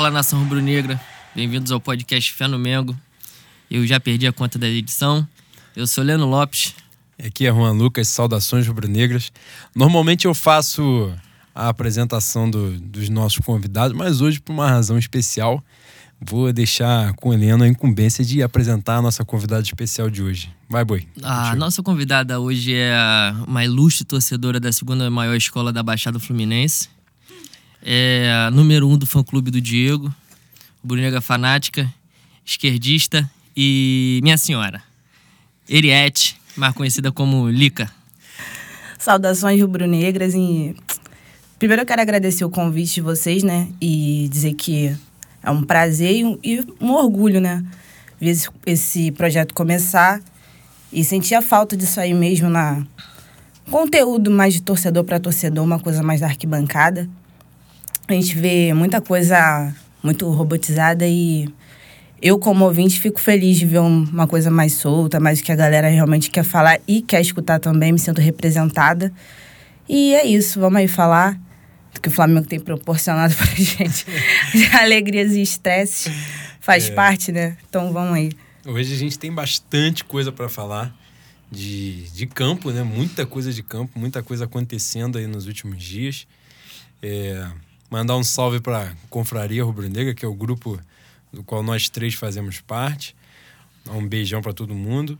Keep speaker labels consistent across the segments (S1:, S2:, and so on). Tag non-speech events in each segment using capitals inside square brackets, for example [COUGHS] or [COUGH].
S1: Fala nação rubro-negra, bem-vindos ao podcast Fé no Mengo. Eu já perdi a conta da edição. Eu sou Leno Lopes.
S2: Aqui é Juan Lucas, saudações rubro-negras. Normalmente eu faço a apresentação do, dos nossos convidados, mas hoje, por uma razão especial, vou deixar com o Heleno a incumbência de apresentar a nossa convidada especial de hoje. Vai, Boi.
S1: A nossa convidada hoje é uma ilustre torcedora da segunda maior escola da Baixada Fluminense. É número um do fã-clube do Diego, Brunega fanática, esquerdista e minha senhora, Eriette, mais conhecida como Lica.
S3: Saudações rubro-negras e primeiro eu quero agradecer o convite de vocês, né? E dizer que é um prazer e um, e um orgulho, né? Ver esse, esse, projeto começar e sentir a falta disso aí mesmo na conteúdo mais de torcedor para torcedor, uma coisa mais da arquibancada. A gente vê muita coisa muito robotizada e eu, como ouvinte, fico feliz de ver uma coisa mais solta, mais que a galera realmente quer falar e quer escutar também, me sinto representada. E é isso, vamos aí falar do que o Flamengo tem proporcionado [LAUGHS] pra gente. de alegrias e estresses. Faz é. parte, né? Então vamos aí.
S2: Hoje a gente tem bastante coisa para falar de, de campo, né? Muita coisa de campo, muita coisa acontecendo aí nos últimos dias. É, mandar um salve para Confraria Rubro Negra, que é o grupo do qual nós três fazemos parte. Um beijão para todo mundo.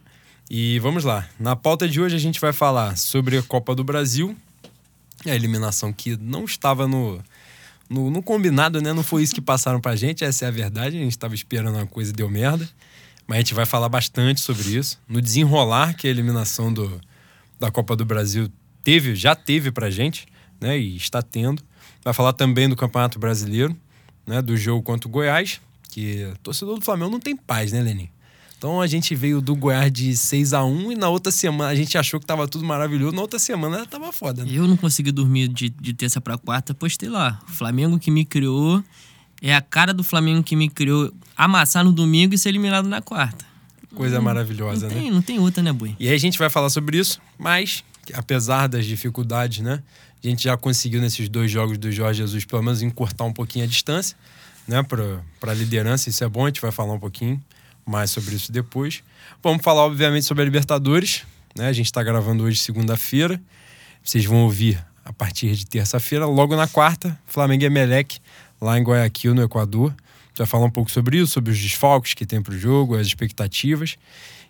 S2: E vamos lá. Na pauta de hoje a gente vai falar sobre a Copa do Brasil, a eliminação que não estava no, no, no, combinado, né? Não foi isso que passaram pra gente, essa é a verdade. A gente estava esperando uma coisa e deu merda. Mas a gente vai falar bastante sobre isso. No desenrolar que a eliminação do, da Copa do Brasil teve, já teve pra gente, né? E está tendo. Vai falar também do Campeonato Brasileiro, né? Do jogo contra o Goiás porque torcedor do Flamengo não tem paz, né, Lenin? Então a gente veio do Goiás de 6 a 1 e na outra semana a gente achou que tava tudo maravilhoso, na outra semana tava foda. Né?
S1: Eu não consegui dormir de, de terça para quarta, postei lá. O Flamengo que me criou é a cara do Flamengo que me criou amassar no domingo e ser eliminado na quarta.
S2: Coisa não, maravilhosa,
S1: não
S2: né?
S1: Tem, não tem outra, né, Bui?
S2: E aí a gente vai falar sobre isso, mas apesar das dificuldades, né? A gente já conseguiu nesses dois jogos do Jorge Jesus pelo menos encurtar um pouquinho a distância né, para a liderança. Isso é bom, a gente vai falar um pouquinho mais sobre isso depois. Vamos falar, obviamente, sobre a Libertadores. Né? A gente está gravando hoje, segunda-feira. Vocês vão ouvir a partir de terça-feira. Logo na quarta, Flamengo e Emelec, lá em Guayaquil, no Equador. vai falar um pouco sobre isso, sobre os desfalques que tem para o jogo, as expectativas.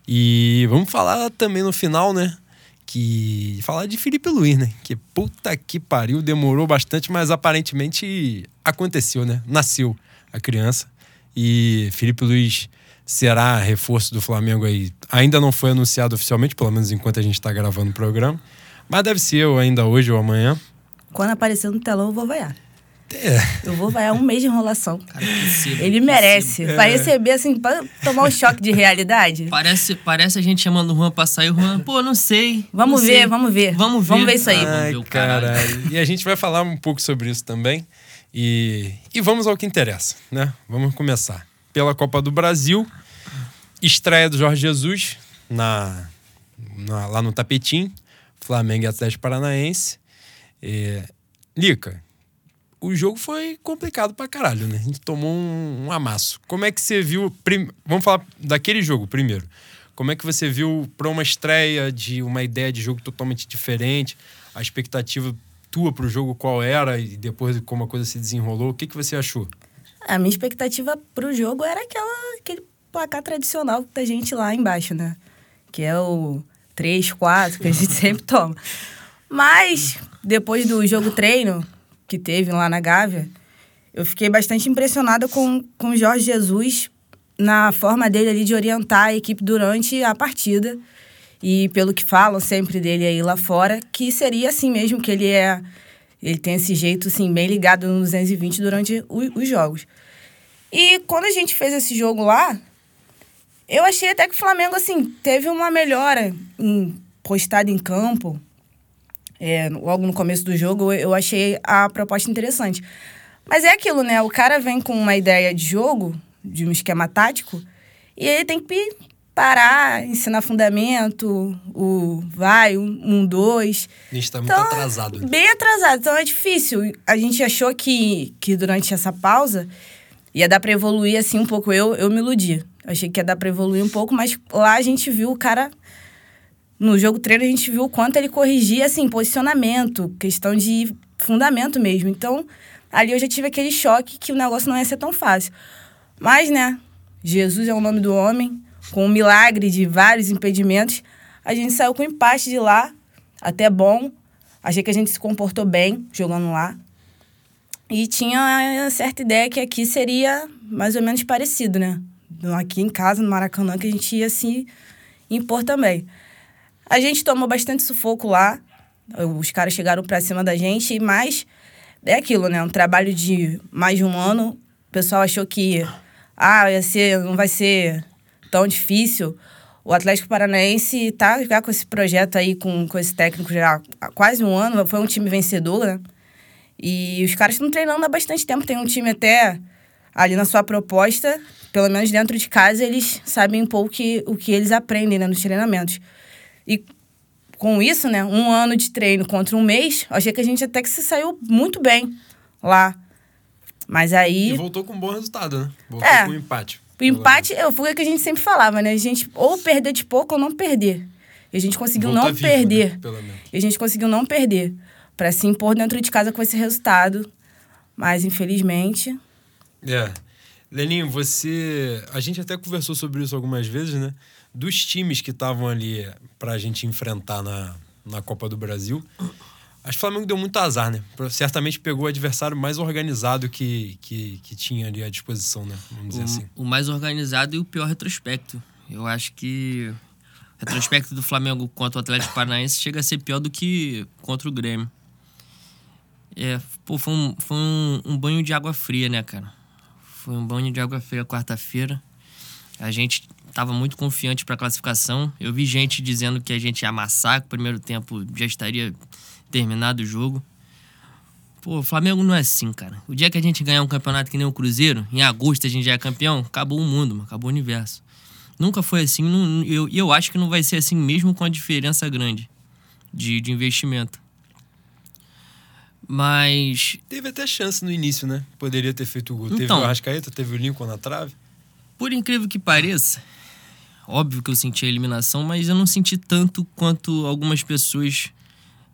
S2: E vamos falar também no final, né? Que falar de Felipe Luiz, né? Que puta que pariu, demorou bastante, mas aparentemente aconteceu, né? Nasceu a criança. E Felipe Luiz será reforço do Flamengo aí. Ainda não foi anunciado oficialmente, pelo menos enquanto a gente está gravando o programa. Mas deve ser eu ainda hoje ou amanhã.
S3: Quando aparecer no telão, eu vou vaiar.
S2: É.
S3: Eu vou vaiar um mês de enrolação. Cara, Ele merece. É. Vai receber, assim, pra tomar um choque de realidade.
S1: Parece, parece a gente chamando o Juan pra sair. O Juan, pô, não sei.
S3: Vamos
S1: não
S3: ver,
S1: sei.
S3: vamos ver.
S1: Vamos ver.
S3: Vamos ver isso aí.
S2: Ai,
S1: vamos ver
S2: caralho. E a gente vai falar um pouco sobre isso também. E, e vamos ao que interessa, né? Vamos começar. Pela Copa do Brasil, estreia do Jorge Jesus na, na lá no Tapetim, Flamengo e Atlético Paranaense. É, Lica, o jogo foi complicado pra caralho, né? A gente tomou um, um amasso. Como é que você viu. Prim... Vamos falar daquele jogo primeiro. Como é que você viu para uma estreia de uma ideia de jogo totalmente diferente? A expectativa tua pro jogo qual era e depois como a coisa se desenrolou? O que, que você achou?
S3: A minha expectativa pro jogo era aquela, aquele placar tradicional da gente lá embaixo, né? Que é o 3, 4 que a gente [LAUGHS] sempre toma. Mas, depois do jogo treino que teve lá na Gávea, eu fiquei bastante impressionada com, com o Jorge Jesus na forma dele ali de orientar a equipe durante a partida e pelo que falam sempre dele aí lá fora, que seria assim mesmo, que ele é. Ele tem esse jeito, assim, bem ligado no 220 durante o, os jogos. E quando a gente fez esse jogo lá, eu achei até que o Flamengo, assim, teve uma melhora em postado em campo. É, logo no começo do jogo, eu achei a proposta interessante. Mas é aquilo, né? O cara vem com uma ideia de jogo, de um esquema tático, e ele tem que parar, ensinar fundamento, o vai, um, dois.
S2: A gente tá muito então, atrasado.
S3: Bem atrasado, então é difícil. A gente achou que, que durante essa pausa ia dar pra evoluir assim um pouco. Eu, eu me iludi. Achei que ia dar pra evoluir um pouco, mas lá a gente viu o cara. No jogo treino, a gente viu o quanto ele corrigia, assim, posicionamento, questão de fundamento mesmo. Então, ali eu já tive aquele choque que o negócio não ia ser tão fácil. Mas, né, Jesus é o nome do homem, com um milagre de vários impedimentos, a gente saiu com empate de lá, até bom. Achei que a gente se comportou bem jogando lá. E tinha uma certa ideia que aqui seria mais ou menos parecido, né? Aqui em casa, no Maracanã, que a gente ia se impor também. A gente tomou bastante sufoco lá. Os caras chegaram pra cima da gente, mas é aquilo, né? Um trabalho de mais de um ano. O pessoal achou que ah, ia ser, não vai ser tão difícil. O Atlético Paranaense tá já com esse projeto aí, com, com esse técnico já há quase um ano. Foi um time vencedor, né? E os caras estão treinando há bastante tempo. Tem um time até ali na sua proposta, pelo menos dentro de casa, eles sabem um pouco que, o que eles aprendem né, nos treinamentos. E com isso, né, um ano de treino contra um mês, achei que a gente até que se saiu muito bem lá. Mas aí.
S2: E voltou com um bom resultado, né? Voltou
S3: É.
S2: com um empate.
S3: O empate, eu foi o que a gente sempre falava, né? A gente ou perder de pouco ou não perder. E a gente conseguiu não
S2: vivo,
S3: perder.
S2: né? Pelo menos.
S3: E a gente conseguiu não perder. Pra se impor dentro de casa com esse resultado. Mas, infelizmente.
S2: É. Leninho, você. A gente até conversou sobre isso algumas vezes, né? Dos times que estavam ali pra gente enfrentar na, na Copa do Brasil, acho que o Flamengo deu muito azar, né? Certamente pegou o adversário mais organizado que, que, que tinha ali à disposição, né? Vamos dizer assim.
S1: O, o mais organizado e o pior retrospecto. Eu acho que o retrospecto do Flamengo contra o Atlético Paranaense chega a ser pior do que contra o Grêmio. É, pô, foi, um, foi um, um banho de água fria, né, cara? Foi um banho de água fria quarta-feira. A gente tava muito confiante pra classificação. Eu vi gente dizendo que a gente ia amassar, que o primeiro tempo já estaria terminado o jogo. Pô, o Flamengo não é assim, cara. O dia que a gente ganhar um campeonato que nem o Cruzeiro, em agosto a gente já é campeão, acabou o mundo, mano, acabou o universo. Nunca foi assim, não- eu- e eu, acho que não vai ser assim mesmo com a diferença grande de, de investimento. Mas
S2: Teve até chance no início, né? Poderia ter feito o gol. teve
S1: Então.
S2: o Arrascaeta, teve o Lincoln na trave.
S1: Por incrível que pareça, óbvio que eu senti a eliminação, mas eu não senti tanto quanto algumas pessoas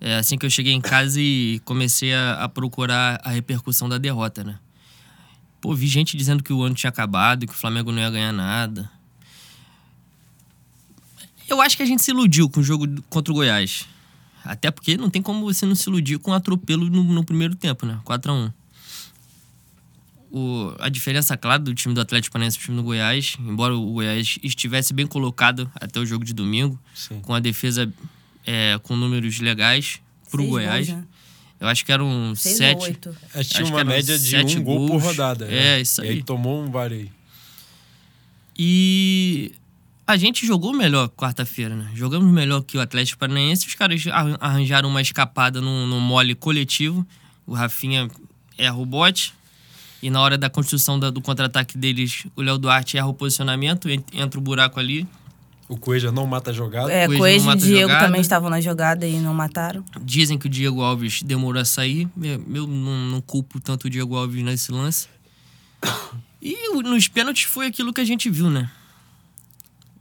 S1: é, assim que eu cheguei em casa e comecei a, a procurar a repercussão da derrota, né? Pô, vi gente dizendo que o ano tinha acabado, que o Flamengo não ia ganhar nada. Eu acho que a gente se iludiu com o jogo contra o Goiás. Até porque não tem como você não se iludir com um atropelo no, no primeiro tempo, né? 4x1 o, a diferença clara do time do Atlético Paranaense pro time do Goiás, embora o Goiás estivesse bem colocado até o jogo de domingo,
S2: Sim.
S1: com a defesa é, com números legais pro
S3: seis
S1: Goiás.
S3: gols, né?
S1: Eu acho que eram
S3: Seis ou
S1: sete.
S3: oito.
S2: Acho que
S1: Acho
S2: tinha uma média de um gol por rodada.
S1: É,
S2: né?
S1: isso
S2: E aí
S1: aí.
S2: tomou um VAR aí.
S1: E a gente jogou melhor quarta-feira, né? Jogamos melhor que o Atlético Paranaense. Os caras arran- arranjaram uma escapada no, no mole coletivo. O Rafinha erra o bote. E na hora da construção da- do contra-ataque deles, o Léo Duarte erra o posicionamento, en- entra o buraco ali.
S2: O Coelho não mata a jogada.
S3: É,
S1: Coelho
S3: Coelho
S1: não
S3: e
S1: mata
S3: Diego
S1: jogada.
S3: também estavam na jogada e não mataram.
S1: Dizem que o Diego Alves demorou a sair. Eu não, não culpo tanto o Diego Alves nesse lance. E nos pênaltis foi aquilo que a gente viu, né?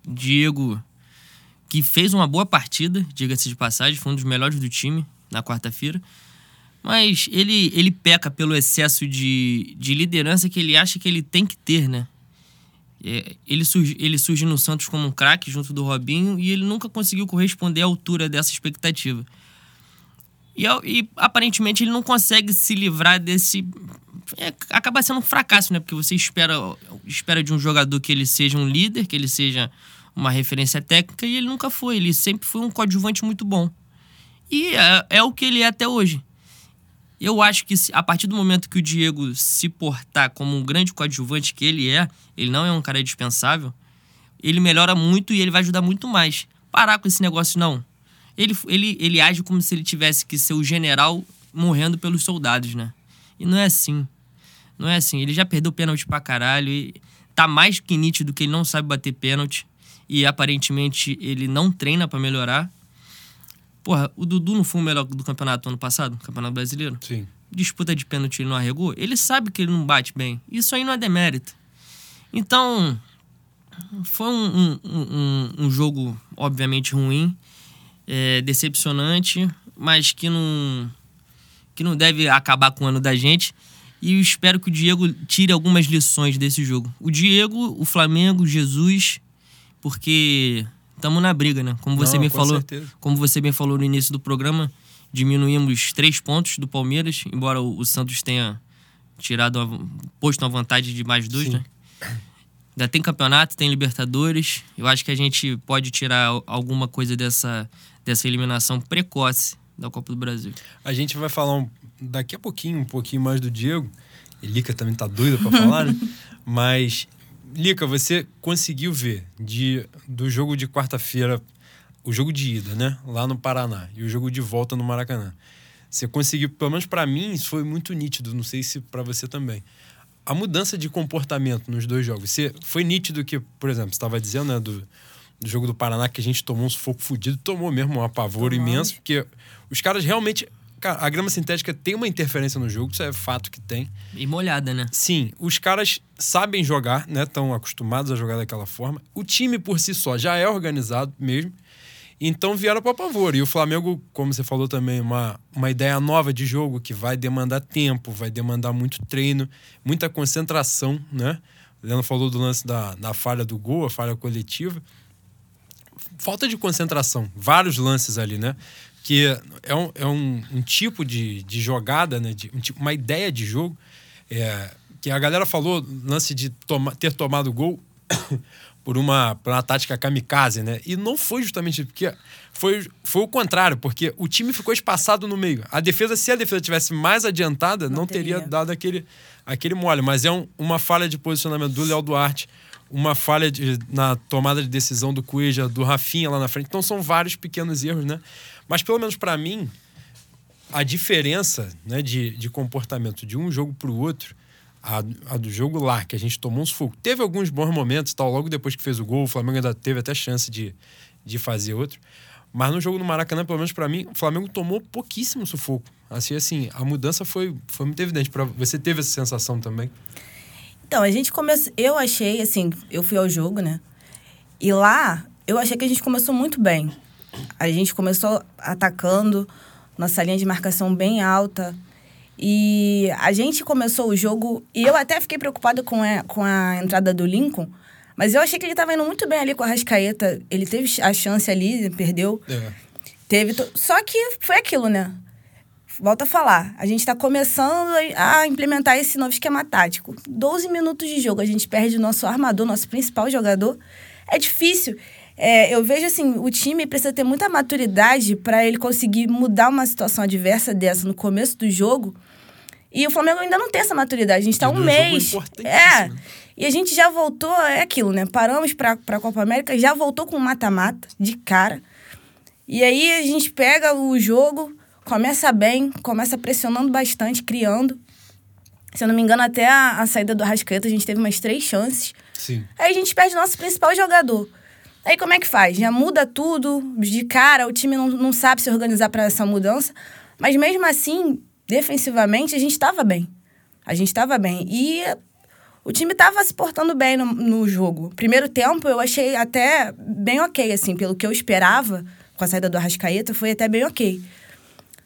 S1: Diego, que fez uma boa partida, diga-se de passagem, foi um dos melhores do time na quarta-feira. Mas ele, ele peca pelo excesso de, de liderança que ele acha que ele tem que ter, né? É, ele, surge, ele surge no Santos como um craque junto do Robinho e ele nunca conseguiu corresponder à altura dessa expectativa. E, e, aparentemente ele não consegue se livrar desse. é, acaba sendo um fracasso, né? Porque você espera, espera de um jogador que ele seja um líder, que ele seja uma referência técnica, e ele nunca foi. Ele sempre foi um coadjuvante muito bom. E é, é o que ele é até hoje. Eu acho que a partir do momento que o Diego se portar como um grande coadjuvante que ele é, ele não é um cara dispensável, ele melhora muito e ele vai ajudar muito mais. Parar com esse negócio, não. Ele, ele, ele age como se ele tivesse que ser o general morrendo pelos soldados, né? E não é assim. Não é assim. Ele já perdeu pênalti pra caralho. E tá mais que nítido que ele não sabe bater pênalti. E aparentemente ele não treina pra melhorar. Porra, o Dudu não foi o melhor do campeonato ano passado? Campeonato brasileiro?
S2: Sim.
S1: disputa de pênalti ele não arregou, ele sabe que ele não bate bem. Isso aí não é demérito. Então, foi um, um, um, um jogo, obviamente, ruim, é, decepcionante, mas que não, que não deve acabar com o ano da gente. E eu espero que o Diego tire algumas lições desse jogo. O Diego, o Flamengo, Jesus, porque estamos na briga, né? Como você
S2: Não,
S1: bem
S2: com
S1: falou,
S2: certeza.
S1: como você bem falou no início do programa, diminuímos três pontos do Palmeiras, embora o, o Santos tenha tirado uma, posto uma vantagem de mais dois,
S2: Sim.
S1: né? Ainda tem campeonato, tem Libertadores. Eu acho que a gente pode tirar al- alguma coisa dessa, dessa eliminação precoce da Copa do Brasil.
S2: A gente vai falar um- daqui a pouquinho, um pouquinho mais do Diego. E Lica também tá doida pra falar, né? [LAUGHS] Mas, Lica, você conseguiu ver de, do jogo de quarta-feira, o jogo de ida, né? Lá no Paraná, e o jogo de volta no Maracanã. Você conseguiu, pelo menos pra mim, isso foi muito nítido, não sei se pra você também. A mudança de comportamento nos dois jogos. Você, foi nítido que, por exemplo, você estava dizendo, né, do, do jogo do Paraná, que a gente tomou um sufoco fudido, tomou mesmo um apavoro
S3: Tomamos.
S2: imenso, porque os caras realmente. Cara, a grama sintética tem uma interferência no jogo, isso é fato que tem.
S1: E molhada, né?
S2: Sim, os caras sabem jogar, né? Estão acostumados a jogar daquela forma. O time por si só já é organizado mesmo. Então vieram para pavor. E o Flamengo, como você falou também, uma, uma ideia nova de jogo que vai demandar tempo, vai demandar muito treino, muita concentração, né? O Leandro falou do lance da, da falha do gol, a falha coletiva. Falta de concentração, vários lances ali, né? Que é um, é um, um tipo de, de jogada, né? De, um tipo, uma ideia de jogo. É, que a galera falou, lance de toma, ter tomado gol [COUGHS] por uma, por uma tática kamikaze, né? E não foi justamente porque foi, foi o contrário, porque o time ficou espaçado no meio. A defesa, se a defesa tivesse mais adiantada, não,
S3: Não
S2: teria.
S3: teria.
S2: dado aquele, aquele mole. Mas é um- uma falha de posicionamento do Léo Duarte, uma falha de- na tomada de decisão do Cueja, do Rafinha lá na frente. Então são vários pequenos erros, né? Mas pelo menos para mim, a diferença né, de, de comportamento de um jogo para o outro, a, a do jogo lá, que a gente tomou uns sufoco. Teve alguns bons momentos, tal, logo depois que fez o gol, o Flamengo ainda teve até chance de, de fazer outro. Mas no jogo no Maracanã, pelo menos para mim, o Flamengo tomou pouquíssimo sufoco. Assim, assim, a mudança foi, foi muito evidente. Pra, você teve essa sensação também?
S3: Então, a gente começou. Eu achei, assim, eu fui ao jogo, né? E lá, eu achei que a gente começou muito bem. A gente começou atacando, nossa linha de marcação bem alta. E a gente começou o jogo. E eu até fiquei preocupada com a, com a entrada do Lincoln. Mas eu achei que ele estava indo muito bem ali com a Rascaeta. Ele teve a chance ali, perdeu.
S2: É.
S3: Teve. to- Só que foi aquilo, né? Volto a falar. A gente está começando a implementar esse novo esquema tático. 12 minutos de jogo, a gente perde o nosso armador, nosso principal jogador. É difícil. É, eu vejo assim, o time precisa ter muita maturidade para ele conseguir mudar uma situação adversa dessa no começo do jogo. E o Flamengo ainda não tem essa maturidade. A gente está um
S2: jogo
S3: mês. É.
S2: né?
S3: E a gente já voltou, é aquilo, né? Paramos para a Copa América, já voltou com mata-mata, de cara. E aí a gente pega o jogo, começa bem, começa pressionando bastante, criando. Se eu não me engano, até a, a saída do Arrascaeta, a gente teve umas três chances.
S2: Sim.
S3: Aí a gente perde nosso principal jogador. Aí como é que faz? Já muda tudo, de cara, o time não, não sabe se organizar para essa mudança. Mas mesmo assim, defensivamente, a gente estava bem. A gente estava bem. E o time estava se portando bem no, no jogo. Primeiro tempo, eu achei até bem ok, assim, pelo que eu esperava com a saída do Arrascaeta, foi até bem ok.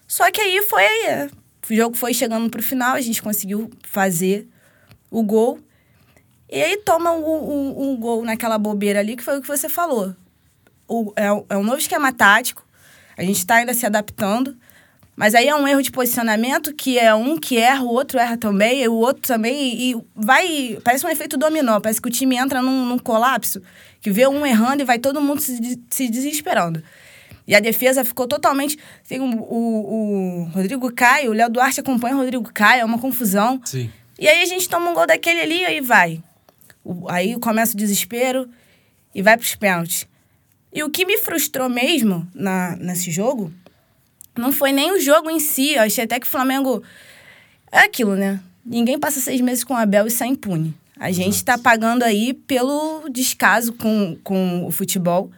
S3: Só que aí foi. é, O jogo foi chegando pro final, a gente conseguiu fazer o gol. E aí toma um, um- um gol naquela bobeira ali, que foi o que você falou. O- é, um- é um novo esquema tático, a gente está ainda se adaptando. Mas aí é um erro de posicionamento que é um que erra, o outro erra também, e o outro também, e vai. Parece um efeito dominó, parece que o time entra num, num colapso, que vê um errando e vai todo mundo se, se desesperando. E a defesa ficou totalmente. Tem o, o, o Rodrigo Caio, o Léo Duarte acompanha o Rodrigo Caio, é uma confusão.
S2: Sim.
S3: E aí a gente toma um gol daquele ali e aí vai. Aí começa o desespero e vai pros pênaltis. E o que me frustrou mesmo na, nesse jogo não foi nem o jogo em si. Eu achei até que o Flamengo. É aquilo, né? Ninguém passa seis meses com o Abel e sai impune. A gente tá pagando aí pelo descaso com, com o futebol.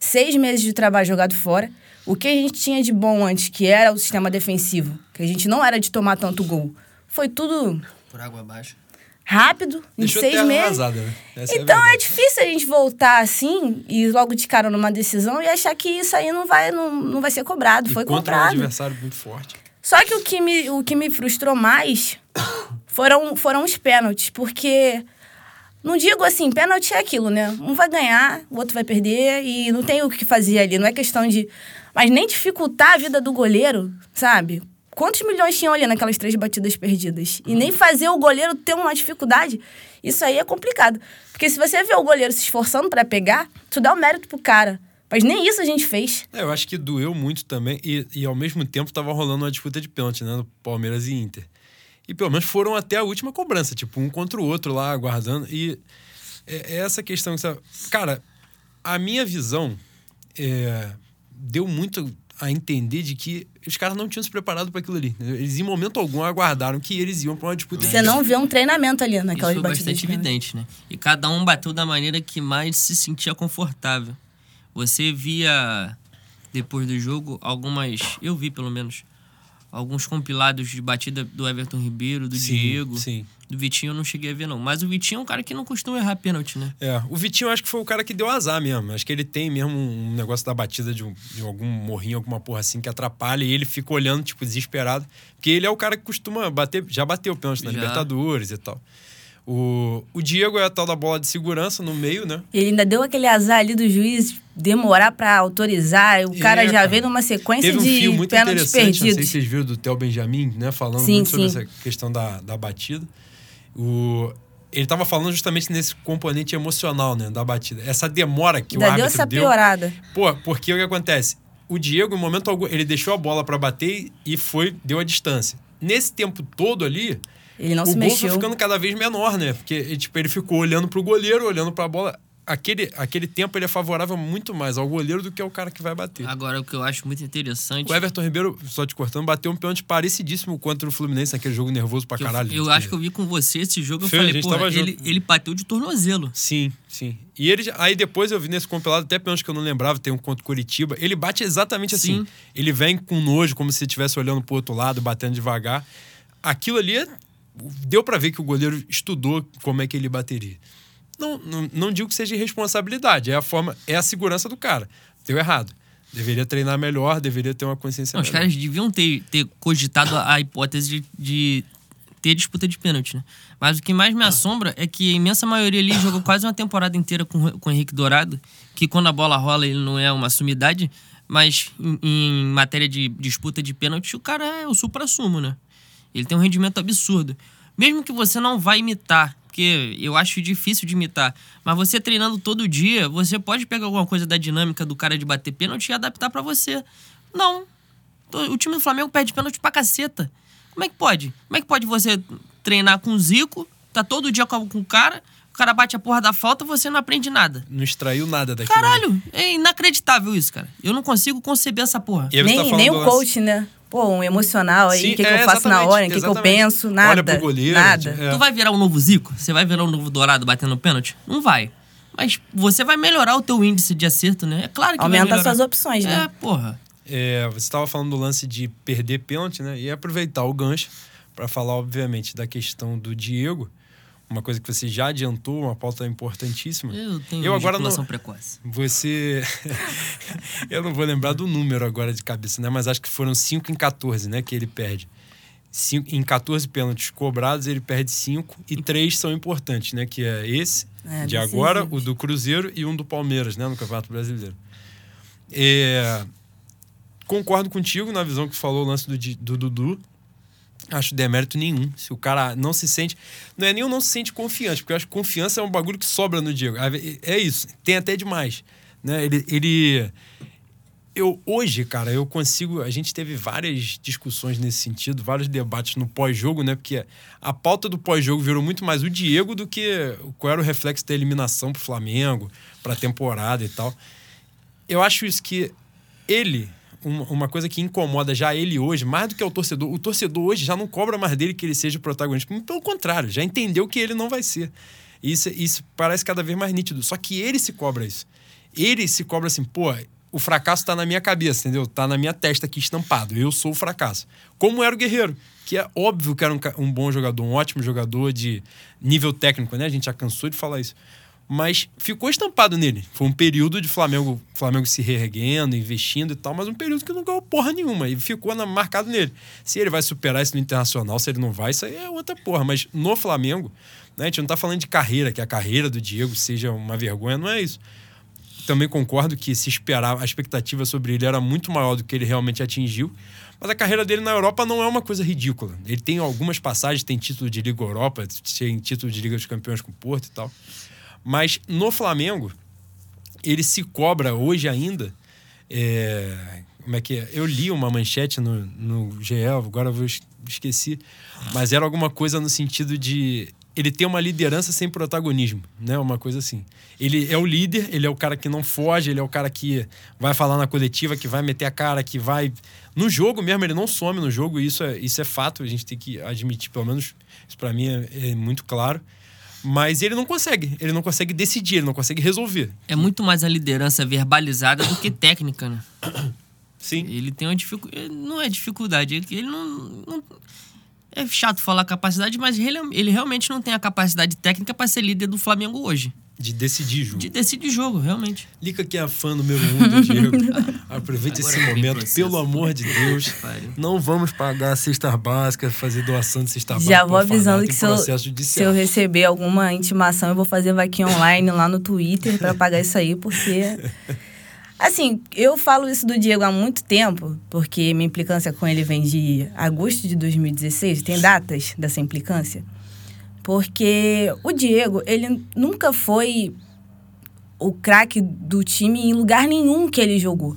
S3: Seis meses de trabalho jogado fora. o que a gente tinha de bom antes, que era o sistema defensivo, que a gente não era de tomar tanto gol, foi tudo
S1: Por água abaixo.
S3: Rápido, em
S2: Deixou
S3: seis
S2: terra
S3: meses.
S2: né? Essa
S3: Então é,
S2: verdade.
S3: difícil a gente voltar assim e logo de cara numa decisão e achar que isso aí não vai, não, não vai ser cobrado.
S2: E
S3: Foi
S2: contra um
S3: cobrado.
S2: adversário muito forte.
S3: Só que o que me, o que me frustrou mais [COUGHS] foram, foram os pênaltis, porque não digo assim, pênalti é aquilo, né? Um vai ganhar, o outro vai perder e não tem o que fazer ali. Não é questão de. Mas nem dificultar a vida do goleiro, sabe? Quantos milhões tinham ali naquelas três batidas perdidas? E nem fazer o goleiro ter uma dificuldade. Isso aí é complicado. Porque se você vê o goleiro se esforçando pra pegar, tu dá o mérito pro cara. Mas nem isso a gente fez.
S2: É, eu acho que doeu muito também e, e ao mesmo tempo tava rolando uma disputa de pênalti, né? No Palmeiras e Inter. E pelo menos foram até a última cobrança, tipo, um contra o outro lá, aguardando. E é, é essa questão que você... Cara, a minha visão é, deu muito a entender de que os caras não tinham se preparado para aquilo ali. Eles, em momento algum, aguardaram que eles iam para uma disputa
S3: Você não vê um treinamento ali
S1: Isso
S3: naquelas
S1: foi
S3: batidas.
S1: bastante evidente, né? E cada um bateu da maneira que mais se sentia confortável. Você via, depois do jogo, algumas. Eu vi, pelo menos. Alguns compilados de batida do Everton Ribeiro, do
S2: Sim,
S1: Diego.
S2: sim.
S1: Do Vitinho eu não cheguei a ver, não. Mas o Vitinho é um cara que não costuma errar pênalti, né?
S2: É, o Vitinho acho que foi o cara que deu azar mesmo. Acho que ele tem mesmo um negócio da batida de, um- de algum morrinho, alguma porra assim que atrapalha e ele fica olhando, tipo, desesperado. Porque ele é o cara que costuma bater, já bateu pênalti na
S1: Já.
S2: Libertadores e tal. O, o Diego é a tal da bola de segurança no meio, né?
S3: Ele ainda deu aquele azar ali do juiz demorar pra autorizar. O cara
S2: É,
S3: já
S2: cara.
S3: veio numa sequência
S2: Teve um
S3: de
S2: fio muito
S3: pênaltis
S2: interessante, não sei
S3: perdidos.
S2: se vocês viram do Theo Benjamin, né? Falando
S3: Sim,
S2: muito sobre
S3: sim.
S2: essa questão da, da batida. O, ele tava falando justamente nesse componente emocional, né? Da batida. Essa demora que o
S3: Ainda deu
S2: árbitro
S3: essa
S2: deu.
S3: piorada.
S2: Pô, porque o que acontece? O Diego, em momento algum, ele deixou a bola pra bater e foi, deu a distância. Nesse tempo todo ali,
S3: Ele não
S2: o
S3: se
S2: gol
S3: mexeu.
S2: foi ficando cada vez menor, né? Porque ele, tipo, ele ficou olhando pro goleiro, olhando pra bola. Aquele, aquele tempo ele é favorável muito mais ao goleiro do que ao cara que vai bater.
S1: Agora, o que eu acho muito interessante.
S2: O Everton Ribeiro, só te cortando, bateu um pênalti parecidíssimo contra o Fluminense naquele jogo nervoso pra
S1: eu-
S2: caralho.
S1: eu,
S2: Que-
S1: acho que eu vi com você esse jogo. Eu falei, pô, ele,
S2: junto.
S1: ele bateu de tornozelo.
S2: Sim, sim. E ele, já- aí depois eu vi nesse compilado até pênalti que eu não lembrava, tem um contra o Curitiba. Ele bate exatamente assim.
S1: Sim.
S2: Ele vem com nojo, como se estivesse olhando pro outro lado, batendo devagar. Aquilo ali, é- deu pra ver que o goleiro estudou como é que ele bateria. Não, não, não digo que seja irresponsabilidade, é a forma, é a segurança do cara. Deu errado. Deveria treinar melhor, deveria ter uma consciência
S1: Não, os
S2: melhor.
S1: caras deviam ter, ter cogitado a, a hipótese de, de ter disputa de pênalti, né? Mas o que mais me assombra é que a imensa maioria ali jogou [COUGHS] quase uma temporada inteira com, com o Henrique Dourado, que quando a bola rola ele não é uma sumidade, mas em, em matéria de disputa de pênalti o cara é o supra-sumo, né? Ele tem um rendimento absurdo. Mesmo que você não vá imitar, porque eu acho difícil de imitar, mas você treinando todo dia, você pode pegar alguma coisa da dinâmica do cara de bater pênalti e adaptar pra você. Não. O time do Flamengo perde pênalti pra caceta. Como é que pode? Como é que pode você treinar com o Zico, tá todo dia com com o cara, o cara bate a porra da falta você não aprende nada?
S2: Não extraiu nada daquilo. né?
S1: Caralho, é inacreditável isso, cara. Eu não consigo conceber essa porra.
S3: Nem,
S2: tá
S3: nem o
S2: lance-
S3: coach, né? Pô, um emocional aí, o que, que
S2: é,
S3: eu faço na hora, o que, que eu penso,
S2: Olha
S3: nada.
S2: pro goleiro,
S3: Nada.
S2: é.
S1: Tu vai virar um novo Zico? Você vai virar um novo Dourado batendo pênalti? Não vai. Mas você vai melhorar o teu índice de acerto, né? É claro que vai
S3: Aumenta
S1: melhorar.
S3: suas opções, né?
S1: É, porra.
S2: É, você estava falando do lance de perder pênalti, né? E aproveitar o gancho para falar, obviamente, da questão do Diego. Uma coisa que você já adiantou, uma pauta importantíssima.
S1: Eu tenho
S2: Eu agora não-
S1: precoce.
S2: Você. [LAUGHS] eu não vou lembrar do número agora de cabeça, né? Mas acho que foram 5 em 14, né? Que ele perde. Cinco, em 14 pênaltis cobrados, ele perde 5 e três são importantes, né? Que é esse
S3: É,
S2: de agora, o do Cruzeiro e um do Palmeiras, né? No Campeonato Brasileiro. É, concordo contigo na visão que falou o lance do, do Dudu. Acho demérito nenhum. Se o cara não se sente. Não é o não se sente confiante, porque eu acho que confiança é um bagulho que sobra no Diego. É isso. Tem até demais. Né? Ele. ele eu hoje, cara, eu consigo. A gente teve várias discussões nesse sentido, vários debates no pós-jogo, né? Porque a pauta do pós-jogo virou muito mais o Diego do que qual era o reflexo da eliminação pro Flamengo, pra temporada e tal. Eu acho isso que ele, uma, coisa que incomoda já ele hoje, mais do que o torcedor, o torcedor hoje já não cobra mais dele que ele seja o protagonista. Pelo contrário, já entendeu que ele não vai ser. Isso, isso parece cada vez mais nítido. Só que ele se cobra isso. Ele se cobra assim, pô, o fracasso tá na minha cabeça, entendeu? Tá na minha testa aqui estampado. Eu sou o fracasso. Como era o Guerreiro, que é óbvio que era um, um bom jogador, um ótimo jogador de nível técnico, né? A gente já cansou de falar isso mas ficou estampado nele. Foi um período de Flamengo, Flamengo se reerguendo, investindo e tal, mas um período que não ganhou porra nenhuma e ficou na, marcado nele. Se ele vai superar isso no internacional, se ele não vai, isso aí é outra porra. Mas no Flamengo, né, a gente não tá falando de carreira, que a carreira do Diego seja uma vergonha, não é isso. Também concordo que se esperar, a expectativa sobre ele era muito maior do que ele realmente atingiu. Mas a carreira dele na Europa não é uma coisa ridícula. Ele tem algumas passagens, tem título de Liga Europa, tem título de Liga dos Campeões com o Porto e tal. Mas no Flamengo, ele se cobra hoje ainda. É, como é que é? Eu li uma manchete no, no GE, agora eu esqueci, mas era alguma coisa no sentido de ele ter uma liderança sem protagonismo, né? Uma coisa assim. Ele é o líder, ele é o cara que não foge, ele é o cara que vai falar na coletiva, que vai meter a cara, que vai no jogo mesmo, ele não some no jogo, isso é, isso é fato, a gente tem que admitir, pelo menos isso para mim é, é muito claro. Mas ele não consegue. Ele não consegue decidir, ele não consegue resolver.
S1: É muito mais a liderança verbalizada do que técnica, né? [COUGHS]
S2: Sim.
S1: Ele tem uma dificuldade. Não é dificuldade, ele não, não. É chato falar capacidade, mas ele, ele realmente não tem a capacidade técnica para ser líder do Flamengo hoje.
S2: De decidir jogo.
S1: De decidir jogo, realmente.
S2: Lica que é a fã número um do [LAUGHS] Diego. Aproveite Agora esse momento, processo. pelo amor de Deus. Não vamos pagar cestas básicas, fazer doação de cesta básica.
S3: Já vou avisando que se eu, se eu, receber alguma intimação, eu vou fazer vaquinha online lá no Twitter para pagar isso aí, porque. Assim, eu falo isso do Diego há muito tempo, porque minha implicância com ele vem de agosto de 2016, tem datas dessa implicância. Porque o Diego, ele nunca foi o craque do time em lugar nenhum que ele jogou.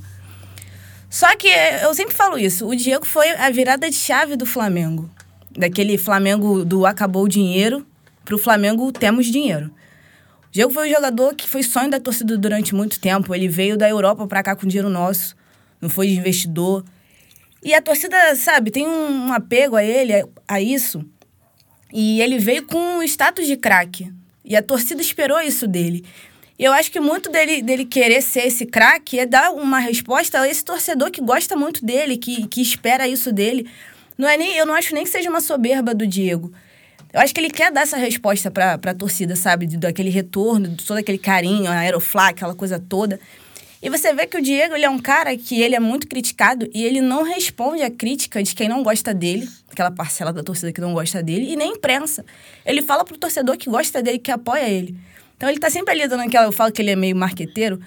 S3: Só que eu sempre falo isso, o Diego foi a virada de chave do Flamengo. Daquele Flamengo do acabou o dinheiro para o Flamengo temos dinheiro. O Diego foi um jogador que foi sonho da torcida durante muito tempo. Ele veio da Europa para cá com dinheiro nosso, não foi de investidor. E a torcida, sabe, tem um apego a ele, a isso. E ele veio com o status de craque. E a torcida esperou isso dele. E eu acho que muito dele, dele querer ser esse craque é dar uma resposta a esse torcedor que gosta muito dele, que, que espera isso dele. Não é nem, eu não acho nem que seja uma soberba do Diego. Eu acho que ele quer dar essa resposta para a torcida, sabe? Daquele retorno, todo aquele carinho, a aeroflá, aquela coisa toda. E você vê que o Diego ele é um cara que ele é muito criticado e ele não responde à crítica de quem não gosta dele, aquela parcela da torcida que não gosta dele, e nem imprensa. Ele fala pro torcedor que gosta dele, que apoia ele. Então ele tá sempre ali dando aquela. Eu falo que ele é meio marqueteiro.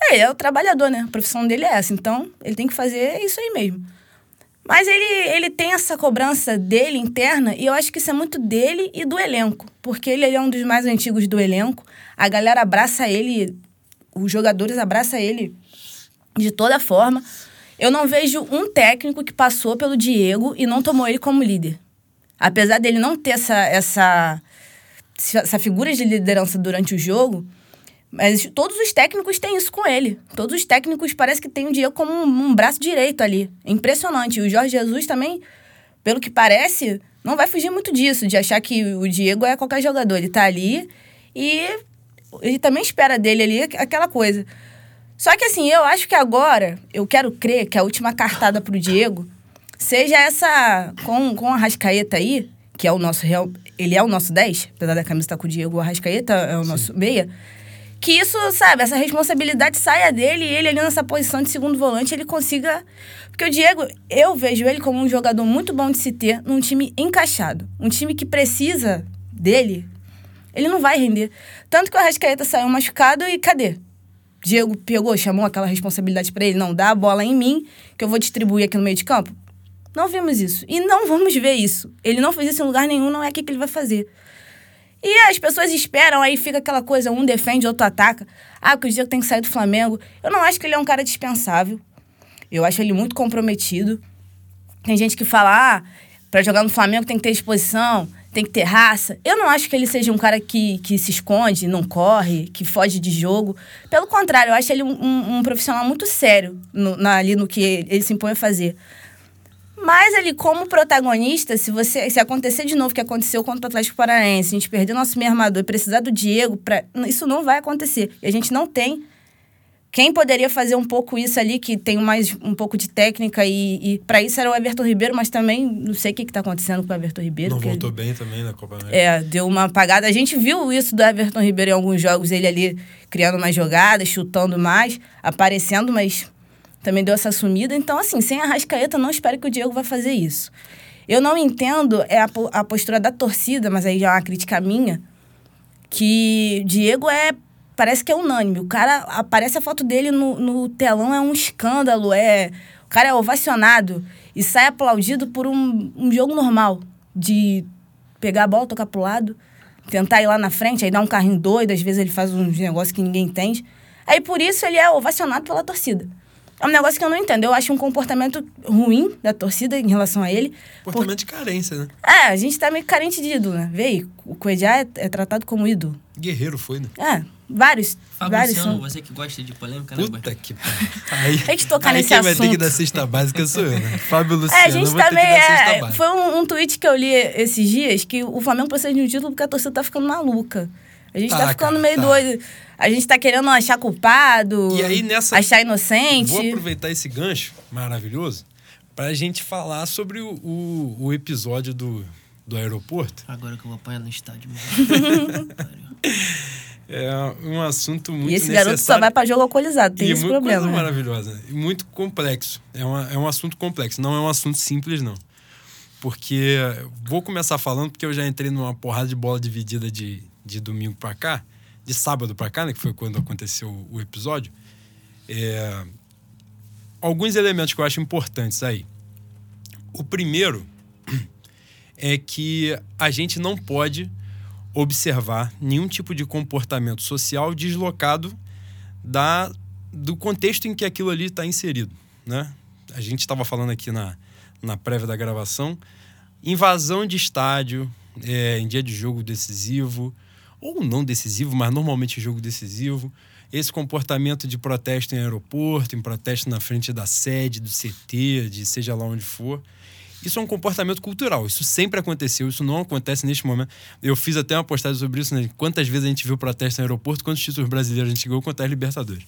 S3: É, ele é o trabalhador, né? A profissão dele é essa. Então ele tem que fazer isso aí mesmo. Mas ele, ele tem essa cobrança dele interna e eu acho que isso é muito dele e do elenco. Porque ele é um dos mais antigos do elenco. A galera abraça ele os jogadores abraçam ele de toda forma. Eu não vejo um técnico que passou pelo Diego e não tomou ele como líder. Apesar dele não ter essa, essa, essa figura de liderança durante o jogo, mas todos os técnicos têm isso com ele. Todos os técnicos parece que têm o Diego como um, um braço direito ali. Impressionante. O Jorge Jesus também, pelo que parece, não vai fugir muito disso, de achar que o Diego é qualquer jogador. Ele tá ali e ele também espera dele ali aquela coisa. Só que assim, eu acho que agora, eu quero crer que a última cartada pro Diego seja essa com, com a Rascaeta aí, que é o nosso real. Ele é o nosso 10, apesar da camisa estar tá com o Diego, o Arrascaeta é o nosso Sim. meia. Que isso, sabe, essa responsabilidade saia dele e ele ali nessa posição de segundo volante, ele consiga. Porque o Diego, eu vejo ele como um jogador muito bom de se ter num time encaixado. Um time que precisa dele ele não vai render. Tanto que o Arrascaeta saiu machucado e cadê? Diego pegou, chamou aquela responsabilidade para ele. Não, dá a bola em mim, que eu vou distribuir aqui no meio de campo. Não vimos isso. E não vamos ver isso. Ele não fez isso em lugar nenhum, não é o que ele vai fazer. E as pessoas esperam, aí fica aquela coisa, um defende, outro ataca. Ah, que o Diego tem que sair do Flamengo. Eu não acho que ele é um cara dispensável. Eu acho ele muito comprometido. Tem gente que fala, ah, pra jogar no Flamengo tem que ter disposição tem que ter raça. Eu não acho que ele seja um cara que, que se esconde, não corre, que foge de jogo. Pelo contrário, eu acho ele um, um, profissional muito sério no, na, ali no que ele se impõe a fazer. Mas ele, como protagonista, se você se acontecer de novo o que aconteceu contra o Atlético Paranaense, a gente perder nosso meio armador e precisar do Diego, pra, isso não vai acontecer. E a gente não tem Quem poderia fazer um pouco isso ali, que tem mais um pouco de técnica, e, e para isso era o Everton Ribeiro, mas também não sei o que, está acontecendo com o Everton Ribeiro.
S2: Não voltou ele, bem também na Copa América.
S3: É, deu uma apagada. A gente viu isso do Everton Ribeiro em alguns jogos, ele ali criando mais jogadas, chutando mais, aparecendo, mas também deu essa sumida. Então, assim, sem a Rascaeta, não espero que o Diego vá fazer isso. Eu não entendo é a, a postura da torcida, mas aí já é uma crítica minha, que Diego é parece que é unânime. O cara, aparece a foto dele no, no telão, é um escândalo, é... O cara é ovacionado e sai aplaudido por um, um jogo normal. De pegar a bola, tocar pro lado, tentar ir lá na frente, aí dar um carrinho doido, às vezes ele faz uns negócios que ninguém entende. Aí por isso ele é ovacionado pela torcida. É um negócio que eu não entendo. Eu acho um comportamento ruim da torcida em relação a ele.
S2: Comportamento por... de carência, né?
S3: É, a gente tá meio carente de ídolo, né? Vê aí, o Coedjá é, é, tratado como ídolo.
S2: Guerreiro foi, né?
S3: É, vários.
S1: Fábio
S3: vários
S1: você que gosta de polêmica, né?
S2: Puta que Aí, [LAUGHS]
S3: a gente tocar
S2: aí
S3: nesse
S2: quem
S3: assunto.
S2: vai ter que dar cesta básica sou eu, né? Fábio Luciano, [LAUGHS]
S3: É, a gente também
S2: que
S3: é... Foi um, um tweet que eu li esses dias que o Flamengo precisa de um título porque a torcida tá ficando maluca. A gente tá,
S2: Tá,
S3: ficando
S2: cara,
S3: meio
S2: tá.
S3: doido. A gente tá querendo achar culpado,
S2: E aí, nessa-
S3: achar inocente.
S2: Vou aproveitar esse gancho maravilhoso pra gente falar sobre o, o, o episódio do, do aeroporto.
S1: Agora que eu vou apanhar no estádio mesmo. [LAUGHS]
S2: É um assunto muito
S3: E esse
S2: necessário.
S3: garoto só vai pra jogo alcoolizado, tem
S2: e
S3: esse
S2: muito
S3: problema.
S2: coisa
S3: né?
S2: maravilhosa. E muito complexo. É, uma, é um assunto complexo. Não é um assunto simples, não. Porque vou começar falando, porque eu já entrei numa porrada de bola dividida de, de domingo pra cá, de sábado pra cá, né? Que foi quando aconteceu o episódio. É, alguns elementos que eu acho importantes aí. O primeiro [CLEARS THROAT] é que a gente não pode observar nenhum tipo de comportamento social deslocado da, do contexto em que aquilo ali está inserido. Né? A gente estava falando aqui na, na prévia da gravação, invasão de estádio é, em dia de jogo decisivo, ou não decisivo, mas normalmente jogo decisivo, esse comportamento de protesto em aeroporto, em protesto na frente da sede, do CT, de seja lá onde for. Isso é um comportamento cultural. Isso sempre aconteceu. Isso não acontece neste momento. Eu fiz até uma postagem sobre isso, né? Quantas vezes a gente viu protesto em aeroporto, quantos títulos brasileiros a gente ganhou, quantas Libertadores.